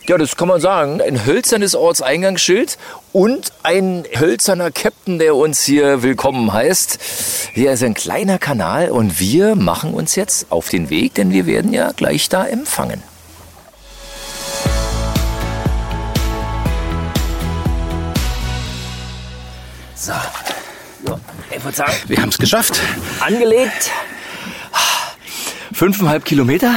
Ja, das kann man sagen. Ein hölzernes Ortseingangsschild und ein hölzerner Captain, der uns hier willkommen heißt. Hier ist ein kleiner Kanal und wir machen uns jetzt auf den Weg, denn wir werden ja gleich da empfangen. So, ja, ich würde sagen,
Wir haben es geschafft.
angelegt. Fünfeinhalb Kilometer.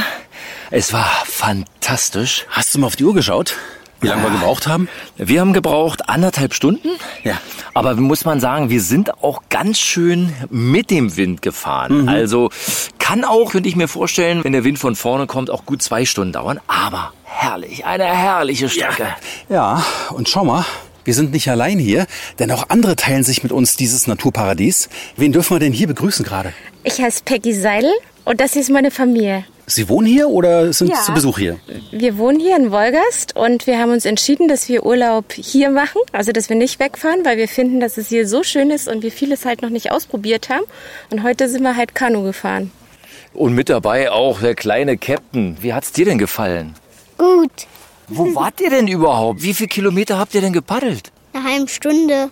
Es war fantastisch.
Hast du mal auf die Uhr geschaut? Wie lange wir gebraucht haben?
Wir haben gebraucht anderthalb Stunden.
Ja.
Aber muss man sagen, wir sind auch ganz schön mit dem Wind gefahren.
Mhm.
Also kann auch, könnte ich mir vorstellen, wenn der Wind von vorne kommt, auch gut zwei Stunden dauern. Aber herrlich, eine herrliche Strecke.
Ja, und schau mal, wir sind nicht allein hier, denn auch andere teilen sich mit uns dieses Naturparadies. Wen dürfen wir denn hier begrüßen gerade?
Ich heiße Peggy Seidel und das ist meine Familie.
Sie wohnen hier oder sind
Ja.
zu Besuch hier?
Wir wohnen hier in Wolgast und wir haben uns entschieden, dass wir Urlaub hier machen, also dass wir nicht wegfahren, weil wir finden, dass es hier so schön ist und wir vieles halt noch nicht ausprobiert haben. Und heute sind wir halt Kanu gefahren.
Und mit dabei auch der kleine Captain. Wie hat's dir denn gefallen?
Gut.
Wo wart ihr denn überhaupt? Wie viele Kilometer habt ihr denn gepaddelt?
Eine halbe Stunde.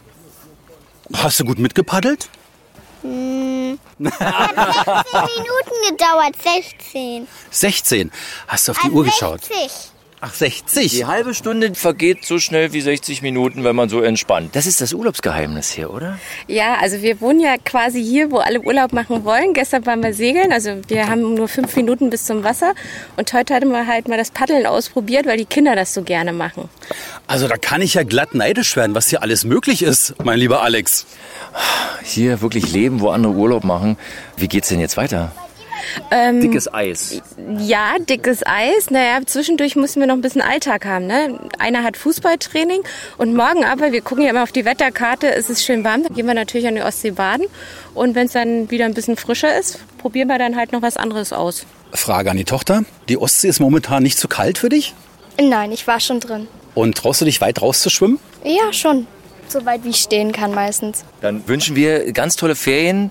Hast du gut mitgepaddelt?
Hm. Hat 16 Minuten gedauert, 16.
16. Hast du auf die
Ah,
Uhr geschaut?
60.
Ach, 60.
Die halbe Stunde vergeht so schnell wie 60 Minuten, wenn man so entspannt. Das ist das Urlaubsgeheimnis hier, oder?
Ja, also wir wohnen ja quasi hier, wo alle Urlaub machen wollen. Gestern waren wir segeln, also wir haben nur fünf Minuten bis zum Wasser. Und heute hatten wir halt mal das Paddeln ausprobiert, weil die Kinder das so gerne machen.
Also da kann ich ja glatt neidisch werden, was hier alles möglich ist, mein lieber Alex.
Hier wirklich leben, wo andere Urlaub machen. Wie geht's denn jetzt weiter?
Ähm,
Dickes Eis.
Ja, dickes Eis. Naja, zwischendurch müssen wir noch ein bisschen Alltag haben. Ne? Einer hat Fußballtraining und morgen aber, wir gucken ja immer auf die Wetterkarte, es ist schön warm, dann gehen wir natürlich an die Ostsee baden. Und wenn es dann wieder ein bisschen frischer ist, probieren wir dann halt noch was anderes aus.
Frage an die Tochter. Die Ostsee ist momentan nicht zu kalt für dich?
Nein, ich war schon drin.
Und traust du dich weit rauszuschwimmen?
Ja, schon. So weit wie ich stehen kann meistens.
Dann wünschen wir ganz tolle Ferien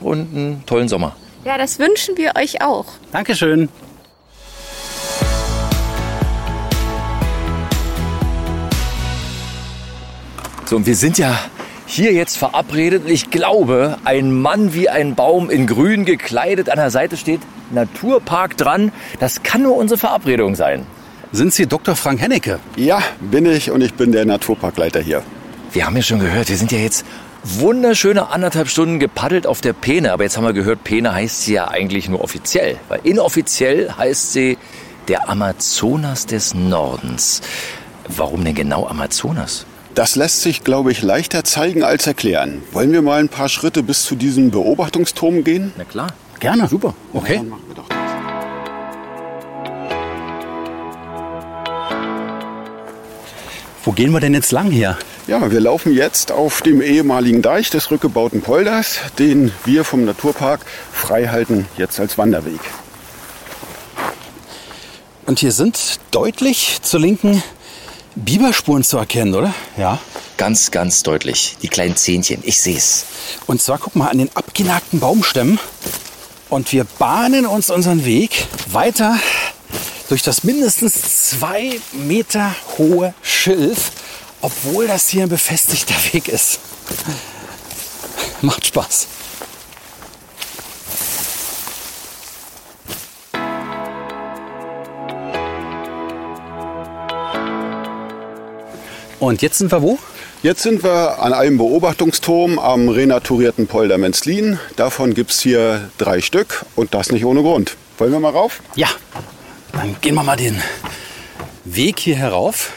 und einen tollen Sommer.
Ja, das wünschen wir euch auch.
Dankeschön.
So, und wir sind ja hier jetzt verabredet. Und ich glaube, ein Mann wie ein Baum in grün gekleidet. An der Seite steht Naturpark dran. Das kann nur unsere Verabredung sein.
Sind Sie Dr. Frank Hennecke?
Ja, bin ich und ich bin der Naturparkleiter hier.
Wir haben ja schon gehört, wir sind ja jetzt wunderschöne anderthalb Stunden gepaddelt auf der Peene. Aber jetzt haben wir gehört, Peene heißt sie ja eigentlich nur offiziell. Weil inoffiziell heißt sie der Amazonas des Nordens. Warum denn genau Amazonas?
Das lässt sich, glaube ich, leichter zeigen als erklären. Wollen wir mal ein paar Schritte bis zu diesem Beobachtungsturm gehen?
Na klar.
Gerne. Super. Okay. Wo gehen wir denn jetzt lang hier?
Ja, wir laufen jetzt auf dem ehemaligen Deich des rückgebauten Polders, den wir vom Naturpark freihalten, jetzt als Wanderweg.
Und hier sind deutlich zur Linken Biberspuren zu erkennen, oder? Ja.
Ganz, ganz deutlich. Die kleinen Zähnchen. Ich sehe es.
Und zwar, guck mal, an den abgenagten Baumstämmen. Und wir bahnen uns unseren Weg weiter durch das mindestens zwei Meter hohe Schilf, obwohl das hier ein befestigter Weg ist. Macht Spaß. Und jetzt sind wir wo?
Jetzt sind wir an einem Beobachtungsturm am renaturierten Polder Menzlin. Davon gibt es hier drei Stück und das nicht ohne Grund. Wollen wir mal rauf?
Ja. Dann gehen wir mal den Weg hier herauf.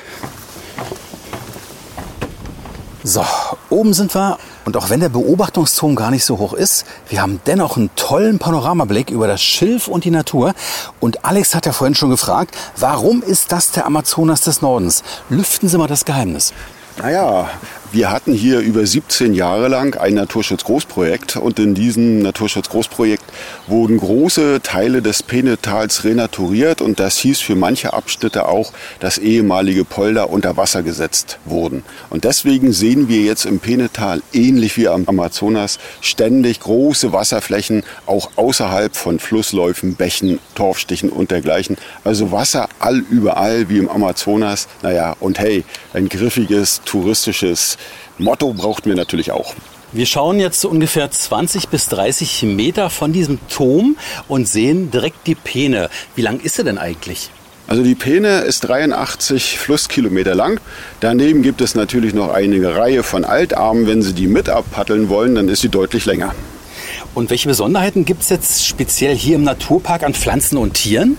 So, oben sind wir. Und auch wenn der Beobachtungsturm gar nicht so hoch ist, wir haben dennoch einen tollen Panoramablick über das Schilf und die Natur. Und Alex hat ja vorhin schon gefragt, warum ist das der Amazonas des Nordens? Lüften Sie mal das Geheimnis.
Naja, wir hatten hier über 17 Jahre lang ein Naturschutzgroßprojekt und in diesem Naturschutzgroßprojekt wurden große Teile des Penetals renaturiert und das hieß für manche Abschnitte auch, dass ehemalige Polder unter Wasser gesetzt wurden. Und deswegen sehen wir jetzt im Penetal ähnlich wie am Amazonas ständig große Wasserflächen, auch außerhalb von Flussläufen, Bächen, Torfstichen und dergleichen. Also Wasser all überall wie im Amazonas. Naja, und hey, ein griffiges touristisches Motto brauchten wir natürlich auch.
Wir schauen jetzt so ungefähr 20 bis 30 Meter von diesem Turm und sehen direkt die Peene. Wie lang ist sie denn eigentlich?
Also die Peene ist 83 Flusskilometer lang. Daneben gibt es natürlich noch eine Reihe von Altarmen. Wenn Sie die mit abpaddeln wollen, dann ist sie deutlich länger.
Und welche Besonderheiten gibt es jetzt speziell hier im Naturpark an Pflanzen und Tieren?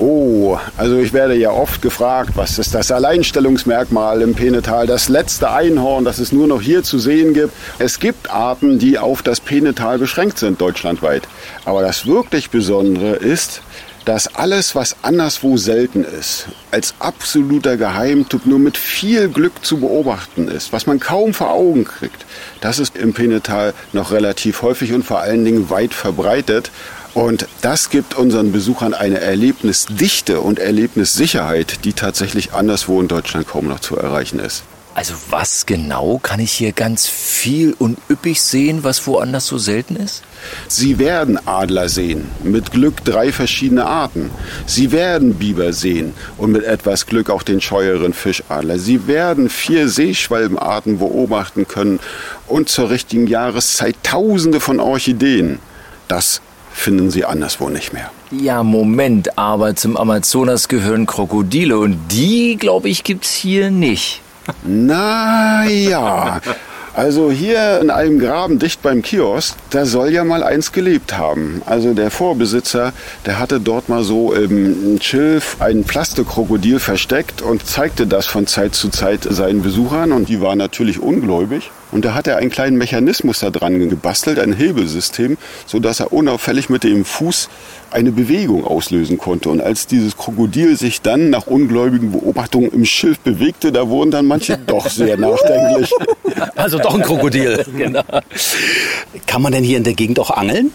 Oh, also ich werde ja oft gefragt, was ist das Alleinstellungsmerkmal im Penetal, das letzte Einhorn, das es nur noch hier zu sehen gibt. Es gibt Arten, die auf das Penetal beschränkt sind, deutschlandweit. Aber das wirklich Besondere ist, dass alles, was anderswo selten ist, als absoluter Geheimtipp nur mit viel Glück zu beobachten ist, was man kaum vor Augen kriegt, das ist im Penetal noch relativ häufig und vor allen Dingen weit verbreitet. Und das gibt unseren Besuchern eine Erlebnisdichte und Erlebnissicherheit, die tatsächlich anderswo in Deutschland kaum noch zu erreichen ist.
Also was genau kann ich hier ganz viel und üppig sehen, was woanders so selten ist?
Sie werden Adler sehen, mit Glück drei verschiedene Arten. Sie werden Biber sehen und mit etwas Glück auch den scheueren Fischadler. Sie werden vier Seeschwalbenarten beobachten können und zur richtigen Jahreszeit Tausende von Orchideen. Das finden Sie anderswo nicht mehr.
Ja, Moment, aber zum Amazonas gehören Krokodile und die, glaube ich, gibt's hier nicht.
Na ja. Also hier in einem Graben dicht beim Kiosk, da soll ja mal eins gelebt haben. Also der Vorbesitzer, der hatte dort mal so im Schilf ein Plastikkrokodil versteckt und zeigte das von Zeit zu Zeit seinen Besuchern und die waren natürlich ungläubig. Und da hat er einen kleinen Mechanismus da dran gebastelt, ein Hebelsystem, sodass er unauffällig mit dem Fuß eine Bewegung auslösen konnte. Und als dieses Krokodil sich dann nach ungläubigen Beobachtungen im Schilf bewegte, da wurden dann manche doch sehr nachdenklich.
Also doch ein Krokodil. genau. Kann man denn hier in der Gegend auch angeln?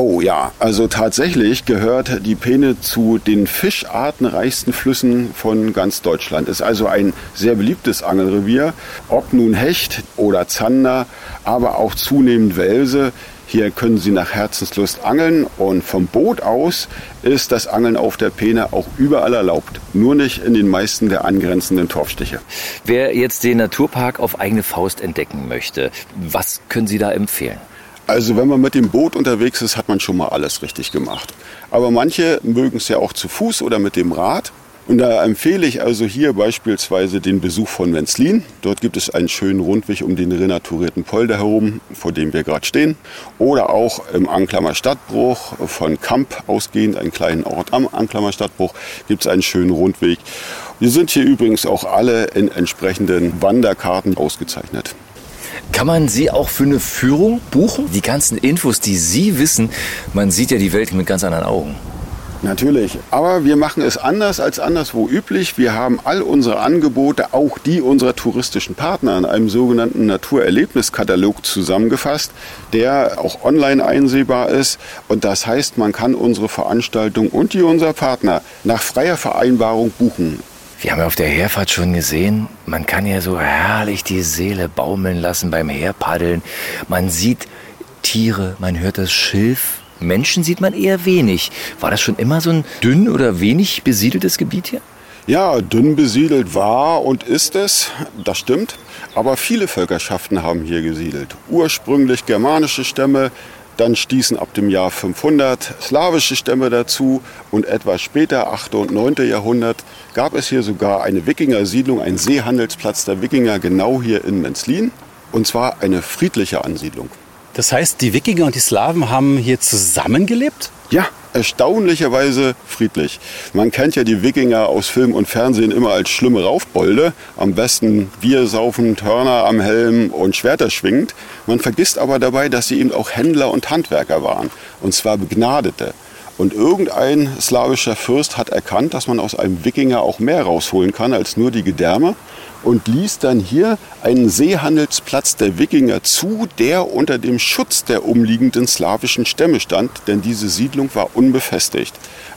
Oh ja, also tatsächlich gehört die Peene zu den fischartenreichsten Flüssen von ganz Deutschland. Ist also ein sehr beliebtes Angelrevier. Ob nun Hecht oder Zander, aber auch zunehmend Welse. Hier können Sie nach Herzenslust angeln und vom Boot aus ist das Angeln auf der Peene auch überall erlaubt. Nur nicht in den meisten der angrenzenden Torfstiche.
Wer jetzt den Naturpark auf eigene Faust entdecken möchte, was können Sie da empfehlen?
Also wenn man mit dem Boot unterwegs ist, hat man schon mal alles richtig gemacht. Aber manche mögen es ja auch zu Fuß oder mit dem Rad. Und da empfehle ich also hier beispielsweise den Besuch von Wenzlin. Dort gibt es einen schönen Rundweg um den renaturierten Polder herum, vor dem wir gerade stehen. Oder auch im Anklammer Stadtbruch von Kamp ausgehend, einen kleinen Ort am Anklammer Stadtbruch, gibt es einen schönen Rundweg. Wir sind hier übrigens auch alle in entsprechenden Wanderkarten ausgezeichnet.
Kann man Sie auch für eine Führung buchen? Die ganzen Infos, die Sie wissen, man sieht ja die Welt mit ganz anderen Augen.
Natürlich, aber wir machen es anders als anderswo üblich. Wir haben all unsere Angebote, auch die unserer touristischen Partner, in einem sogenannten Naturerlebniskatalog zusammengefasst, der auch online einsehbar ist. Und das heißt, man kann unsere Veranstaltung und die unserer Partner nach freier Vereinbarung buchen.
Wir haben ja auf der Herfahrt schon gesehen, man kann ja so herrlich die Seele baumeln lassen beim Herpaddeln. Man sieht Tiere, man hört das Schilf. Menschen sieht man eher wenig. War das schon immer so ein dünn oder wenig besiedeltes Gebiet hier?
Ja, dünn besiedelt war und ist es, das stimmt. Aber viele Völkerschaften haben hier gesiedelt. Ursprünglich germanische Stämme, dann stießen ab dem Jahr 500 slawische Stämme dazu und etwas später, 8. und 9. Jahrhundert, gab es hier sogar eine Wikingersiedlung, einen Seehandelsplatz der Wikinger genau hier in Menzlin. Und zwar eine friedliche Ansiedlung.
Das heißt, die Wikinger und die Slawen haben hier zusammengelebt?
Ja, erstaunlicherweise friedlich. Man kennt ja die Wikinger aus Film und Fernsehen immer als schlimme Raufbolde. Am besten Bier saufend, Hörner am Helm und Schwerter schwingend. Man vergisst aber dabei, dass sie eben auch Händler und Handwerker waren. Und zwar Begnadete. Und irgendein slawischer Fürst hat erkannt, dass man aus einem Wikinger auch mehr rausholen kann als nur die Gedärme und ließ dann hier einen Seehandelsplatz der Wikinger zu, der unter dem Schutz der umliegenden slawischen Stämme stand, denn diese Siedlung war unbefestigt.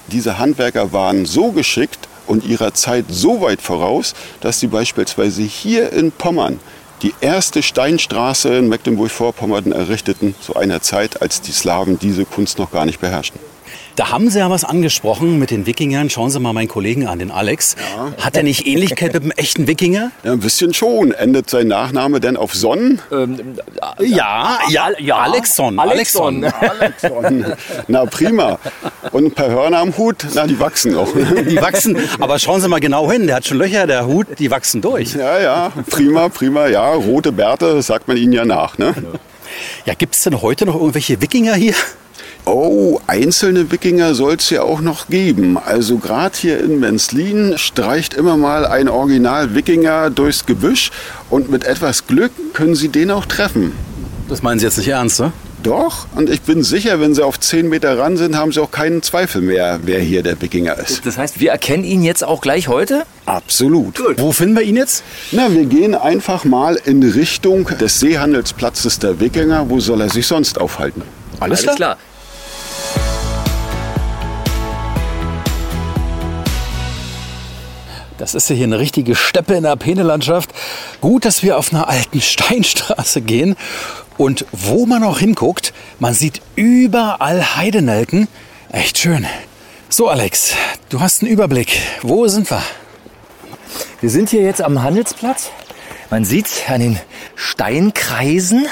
Diese Handwerker waren so geschickt und ihrer Zeit so weit voraus, dass sie beispielsweise hier in Pommern die erste Steinstraße in Mecklenburg-Vorpommern errichteten, zu einer Zeit, als die Slawen diese Kunst noch gar nicht beherrschten.
Da haben Sie ja was angesprochen mit den Wikingern. Schauen Sie mal meinen Kollegen an, den Alex. Ja. Hat er nicht Ähnlichkeit mit einem echten Wikinger?
Ja, ein bisschen schon. Endet sein Nachname denn auf Sonnen?
Ähm, ja, ja, ja, Alexson.
Alexson. Alexson. Na prima. Und ein paar Hörner am Hut, na die wachsen auch.
Die wachsen, aber schauen Sie mal genau hin. Der hat schon Löcher, der Hut, die wachsen durch.
Ja, ja, prima, prima. Ja, rote Bärte, sagt man ihnen ja nach. Ne?
Ja, gibt es denn heute noch irgendwelche Wikinger hier?
Oh, einzelne Wikinger soll es ja auch noch geben. Also gerade hier in Menzlin streicht immer mal ein Original-Wikinger durchs Gebüsch und mit etwas Glück können Sie den auch treffen.
Das meinen Sie jetzt nicht ernst, ne?
Doch, und ich bin sicher, wenn Sie auf 10 Meter ran sind, haben Sie auch keinen Zweifel mehr, wer hier der Wikinger ist.
Das heißt, wir erkennen ihn jetzt auch gleich heute?
Absolut.
Gut. Wo finden wir ihn jetzt?
Na, wir gehen einfach mal in Richtung des Seehandelsplatzes der Wikinger. Wo soll er sich sonst aufhalten?
Alles klar. klar.
Das ist ja hier eine richtige Steppe in der Penelandschaft. Gut, dass wir auf einer alten Steinstraße gehen. Und wo man auch hinguckt, man sieht überall Heidenelken. Echt schön. So, Alex, du hast einen Überblick. Wo sind wir?
Wir sind hier jetzt am Handelsplatz. Man sieht an den Steinkreisen.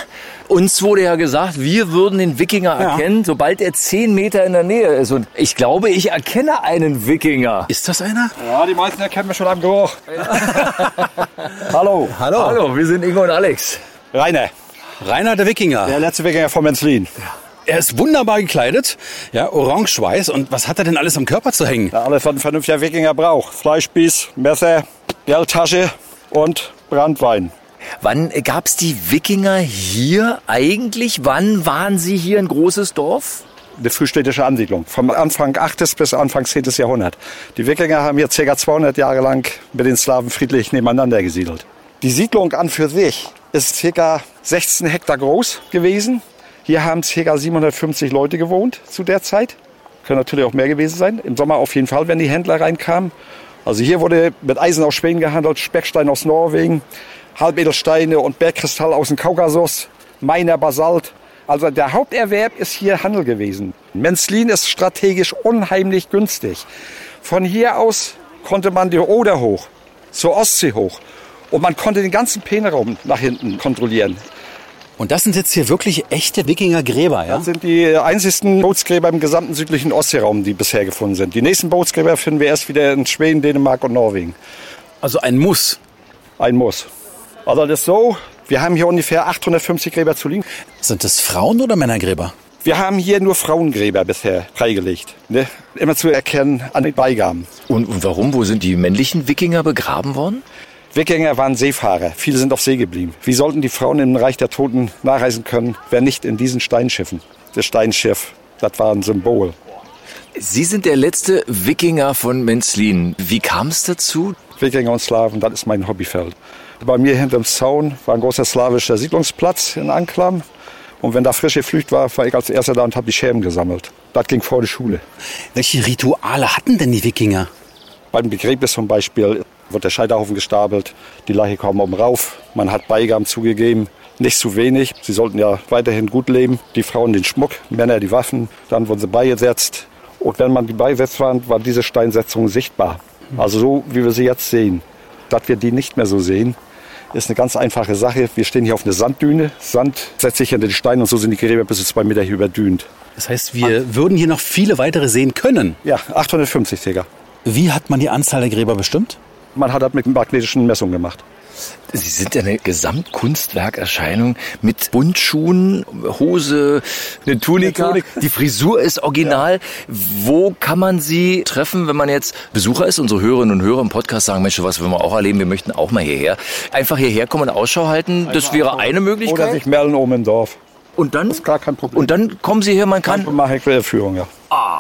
Uns wurde ja gesagt, wir würden den Wikinger
Ja.
erkennen, sobald er zehn Meter in der Nähe ist. Und ich glaube, ich erkenne einen Wikinger.
Ist das einer?
Ja, die meisten erkennen wir schon am Geruch. Hallo.
Hallo.
Hallo, wir sind Ingo und Alex.
Rainer.
Rainer der Wikinger.
Der letzte Wikinger von Menzlin.
Er ist wunderbar gekleidet, ja, orange-weiß. Und was hat er denn alles am Körper zu hängen?
Ja, alles, was ein vernünftiger Wikinger braucht. Fleischspieß, Messer, Geldtasche und Brandwein.
Wann gab es die Wikinger hier eigentlich? Wann waren sie hier ein großes Dorf?
Eine frühstädtische Ansiedlung. Vom Anfang 8. bis Anfang 10. Jahrhundert. Die Wikinger haben hier ca. 200 Jahre lang mit den Slawen friedlich nebeneinander gesiedelt. Die Siedlung an für sich ist ca. 16 Hektar groß gewesen. Hier haben ca. 750 Leute gewohnt zu der Zeit. Können natürlich auch mehr gewesen sein. Im Sommer auf jeden Fall, wenn die Händler reinkamen. Also hier wurde mit Eisen aus Schweden gehandelt, Speckstein aus Norwegen, Halbedelsteine und Bergkristall aus dem Kaukasus, Meiner Basalt. Also der Haupterwerb ist hier Handel gewesen. Menzlin ist strategisch unheimlich günstig. Von hier aus konnte man die Oder hoch, zur Ostsee hoch. Und man konnte den ganzen Peenraum nach hinten kontrollieren.
Und das sind jetzt hier wirklich echte Wikingergräber, ja?
Das sind die einzigsten Bootsgräber im gesamten südlichen Ostseeraum, die bisher gefunden sind. Die nächsten Bootsgräber finden wir erst wieder in Schweden, Dänemark und Norwegen.
Also ein Muss.
Ein Muss. Also das ist so, wir haben hier ungefähr 850 Gräber zu liegen.
Sind das Frauen- oder Männergräber?
Wir haben hier nur Frauengräber bisher freigelegt. Ne? Immer zu erkennen an den Beigaben.
Und, und warum? Wo sind die männlichen Wikinger begraben worden?
Wikinger waren Seefahrer. Viele sind auf See geblieben. Wie sollten die Frauen im Reich der Toten nachreisen können, wenn nicht in diesen Steinschiffen? Das Steinschiff, das war ein Symbol.
Sie sind der letzte Wikinger von Menzlin. Wie kam es dazu?
Wikinger und Slawen, das ist mein Hobbyfeld. Bei mir hinterm Zaun war ein großer slawischer Siedlungsplatz in Anklam. Und wenn da frische Flücht war, war ich als Erster da und habe die Scherben gesammelt. Das ging vor der Schule.
Welche Rituale hatten denn die Wikinger?
Beim Begräbnis zum Beispiel wird der Scheiterhaufen gestapelt, die Leiche kam oben rauf, man hat Beigaben zugegeben, nicht zu wenig. Sie sollten ja weiterhin gut leben. Die Frauen den Schmuck, Männer die Waffen, dann wurden sie beigesetzt. Und wenn man die beigesetzt waren, war diese Steinsetzung sichtbar. Also so, wie wir sie jetzt sehen. Dass wir die nicht mehr so sehen, ist eine ganz einfache Sache. Wir stehen hier auf einer Sanddüne. Sand setzt sich hinter die Steine und so sind die Gräber bis zu zwei Meter hier überdünt.
Das heißt, wir würden hier noch viele weitere sehen können.
Ja, 850 circa.
Wie hat man die Anzahl der Gräber bestimmt?
Man hat das mit magnetischen Messungen gemacht.
Sie sind ja eine Gesamtkunstwerkerscheinung mit Buntschuhen, Hose, eine Tunika.
Eine Tunik.
Die Frisur ist original. Wo kann man Sie treffen, wenn man jetzt Besucher ist? Unsere Hörerinnen und Hörer im Podcast sagen, Mensch, was wollen wir auch erleben? Wir möchten auch mal hierher. Einfach hierher kommen und Ausschau halten. Das wäre eine
Oder
Möglichkeit.
sich melden oben im Dorf.
Und dann?
Das ist gar kein Problem.
Und dann kommen Sie her, man kann
Dann mache ich Querführung, ja.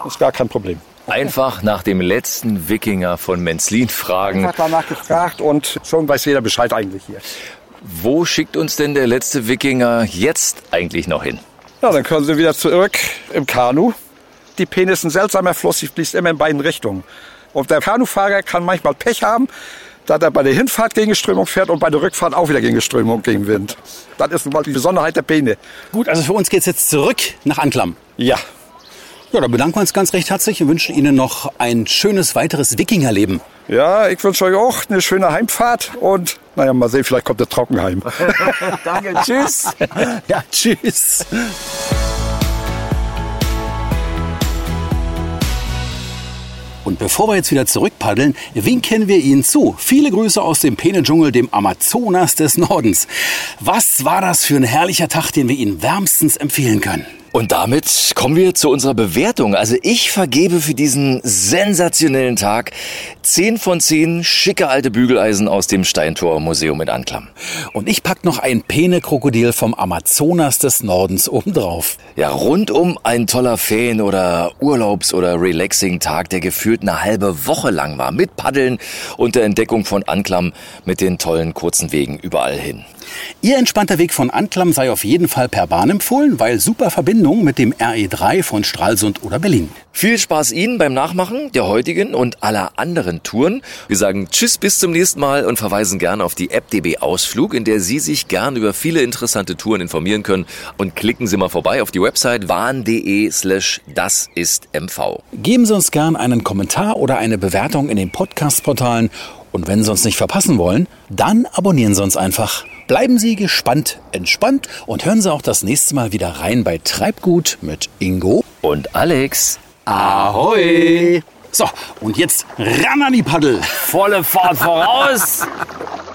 Das ist gar kein Problem.
Einfach nach dem letzten Wikinger von Menzlin fragen.
Einfach danach gefragt und schon weiß jeder Bescheid eigentlich hier.
Wo schickt uns denn der letzte Wikinger jetzt eigentlich noch hin?
Ja, dann können Sie wieder zurück im Kanu. Die Peene ist ein seltsamer Fluss, die fließt immer in beiden Richtungen. Und der Kanufahrer kann manchmal Pech haben, da er bei der Hinfahrt gegen Strömung fährt und bei der Rückfahrt auch wieder gegen Strömung, gegen Wind. Das ist nun mal die Besonderheit der Peene.
Gut, also für uns geht's jetzt zurück nach Anklam.
Ja.
Ja, dann bedanken wir uns ganz recht herzlich und wünschen Ihnen noch ein schönes weiteres Wikingerleben.
Ja, ich wünsche euch auch eine schöne Heimfahrt und naja, mal sehen, vielleicht kommt der Trockenheim.
Danke, tschüss.
Ja, tschüss. Und bevor wir jetzt wieder zurückpaddeln, winken wir Ihnen zu. Viele Grüße aus dem Peene-Dschungel, dem Amazonas des Nordens. Was war das für ein herrlicher Tag, den wir Ihnen wärmstens empfehlen können?
Und damit kommen wir zu unserer Bewertung. Also ich vergebe für diesen sensationellen Tag 10 von 10 schicke alte Bügeleisen aus dem Steintor Museum in Anklam.
Und ich pack noch ein Pene-Krokodil vom Amazonas des Nordens obendrauf.
Ja, rundum ein toller Ferien- oder Urlaubs- oder Relaxing-Tag, der gefühlt eine halbe Woche lang war. Mit Paddeln und der Entdeckung von Anklam mit den tollen kurzen Wegen überall hin.
Ihr entspannter Weg von Anklam sei auf jeden Fall per Bahn empfohlen, weil super Verbindung mit dem RE3 von Stralsund oder Berlin.
Viel Spaß Ihnen beim Nachmachen der heutigen und aller anderen Touren. Wir sagen Tschüss bis zum nächsten Mal und verweisen gern auf die App DB Ausflug, in der Sie sich gern über viele interessante Touren informieren können. Und klicken Sie mal vorbei auf die Website warn.de slash das ist MV.
Geben Sie uns gern einen Kommentar oder eine Bewertung in den Podcast-Portalen. Und wenn Sie uns nicht verpassen wollen, dann abonnieren Sie uns einfach. Bleiben Sie gespannt, entspannt und hören Sie auch das nächste Mal wieder rein bei Treibgut mit Ingo
und Alex.
Ahoi! So, und jetzt ran an die Paddel.
Volle Fahrt voraus.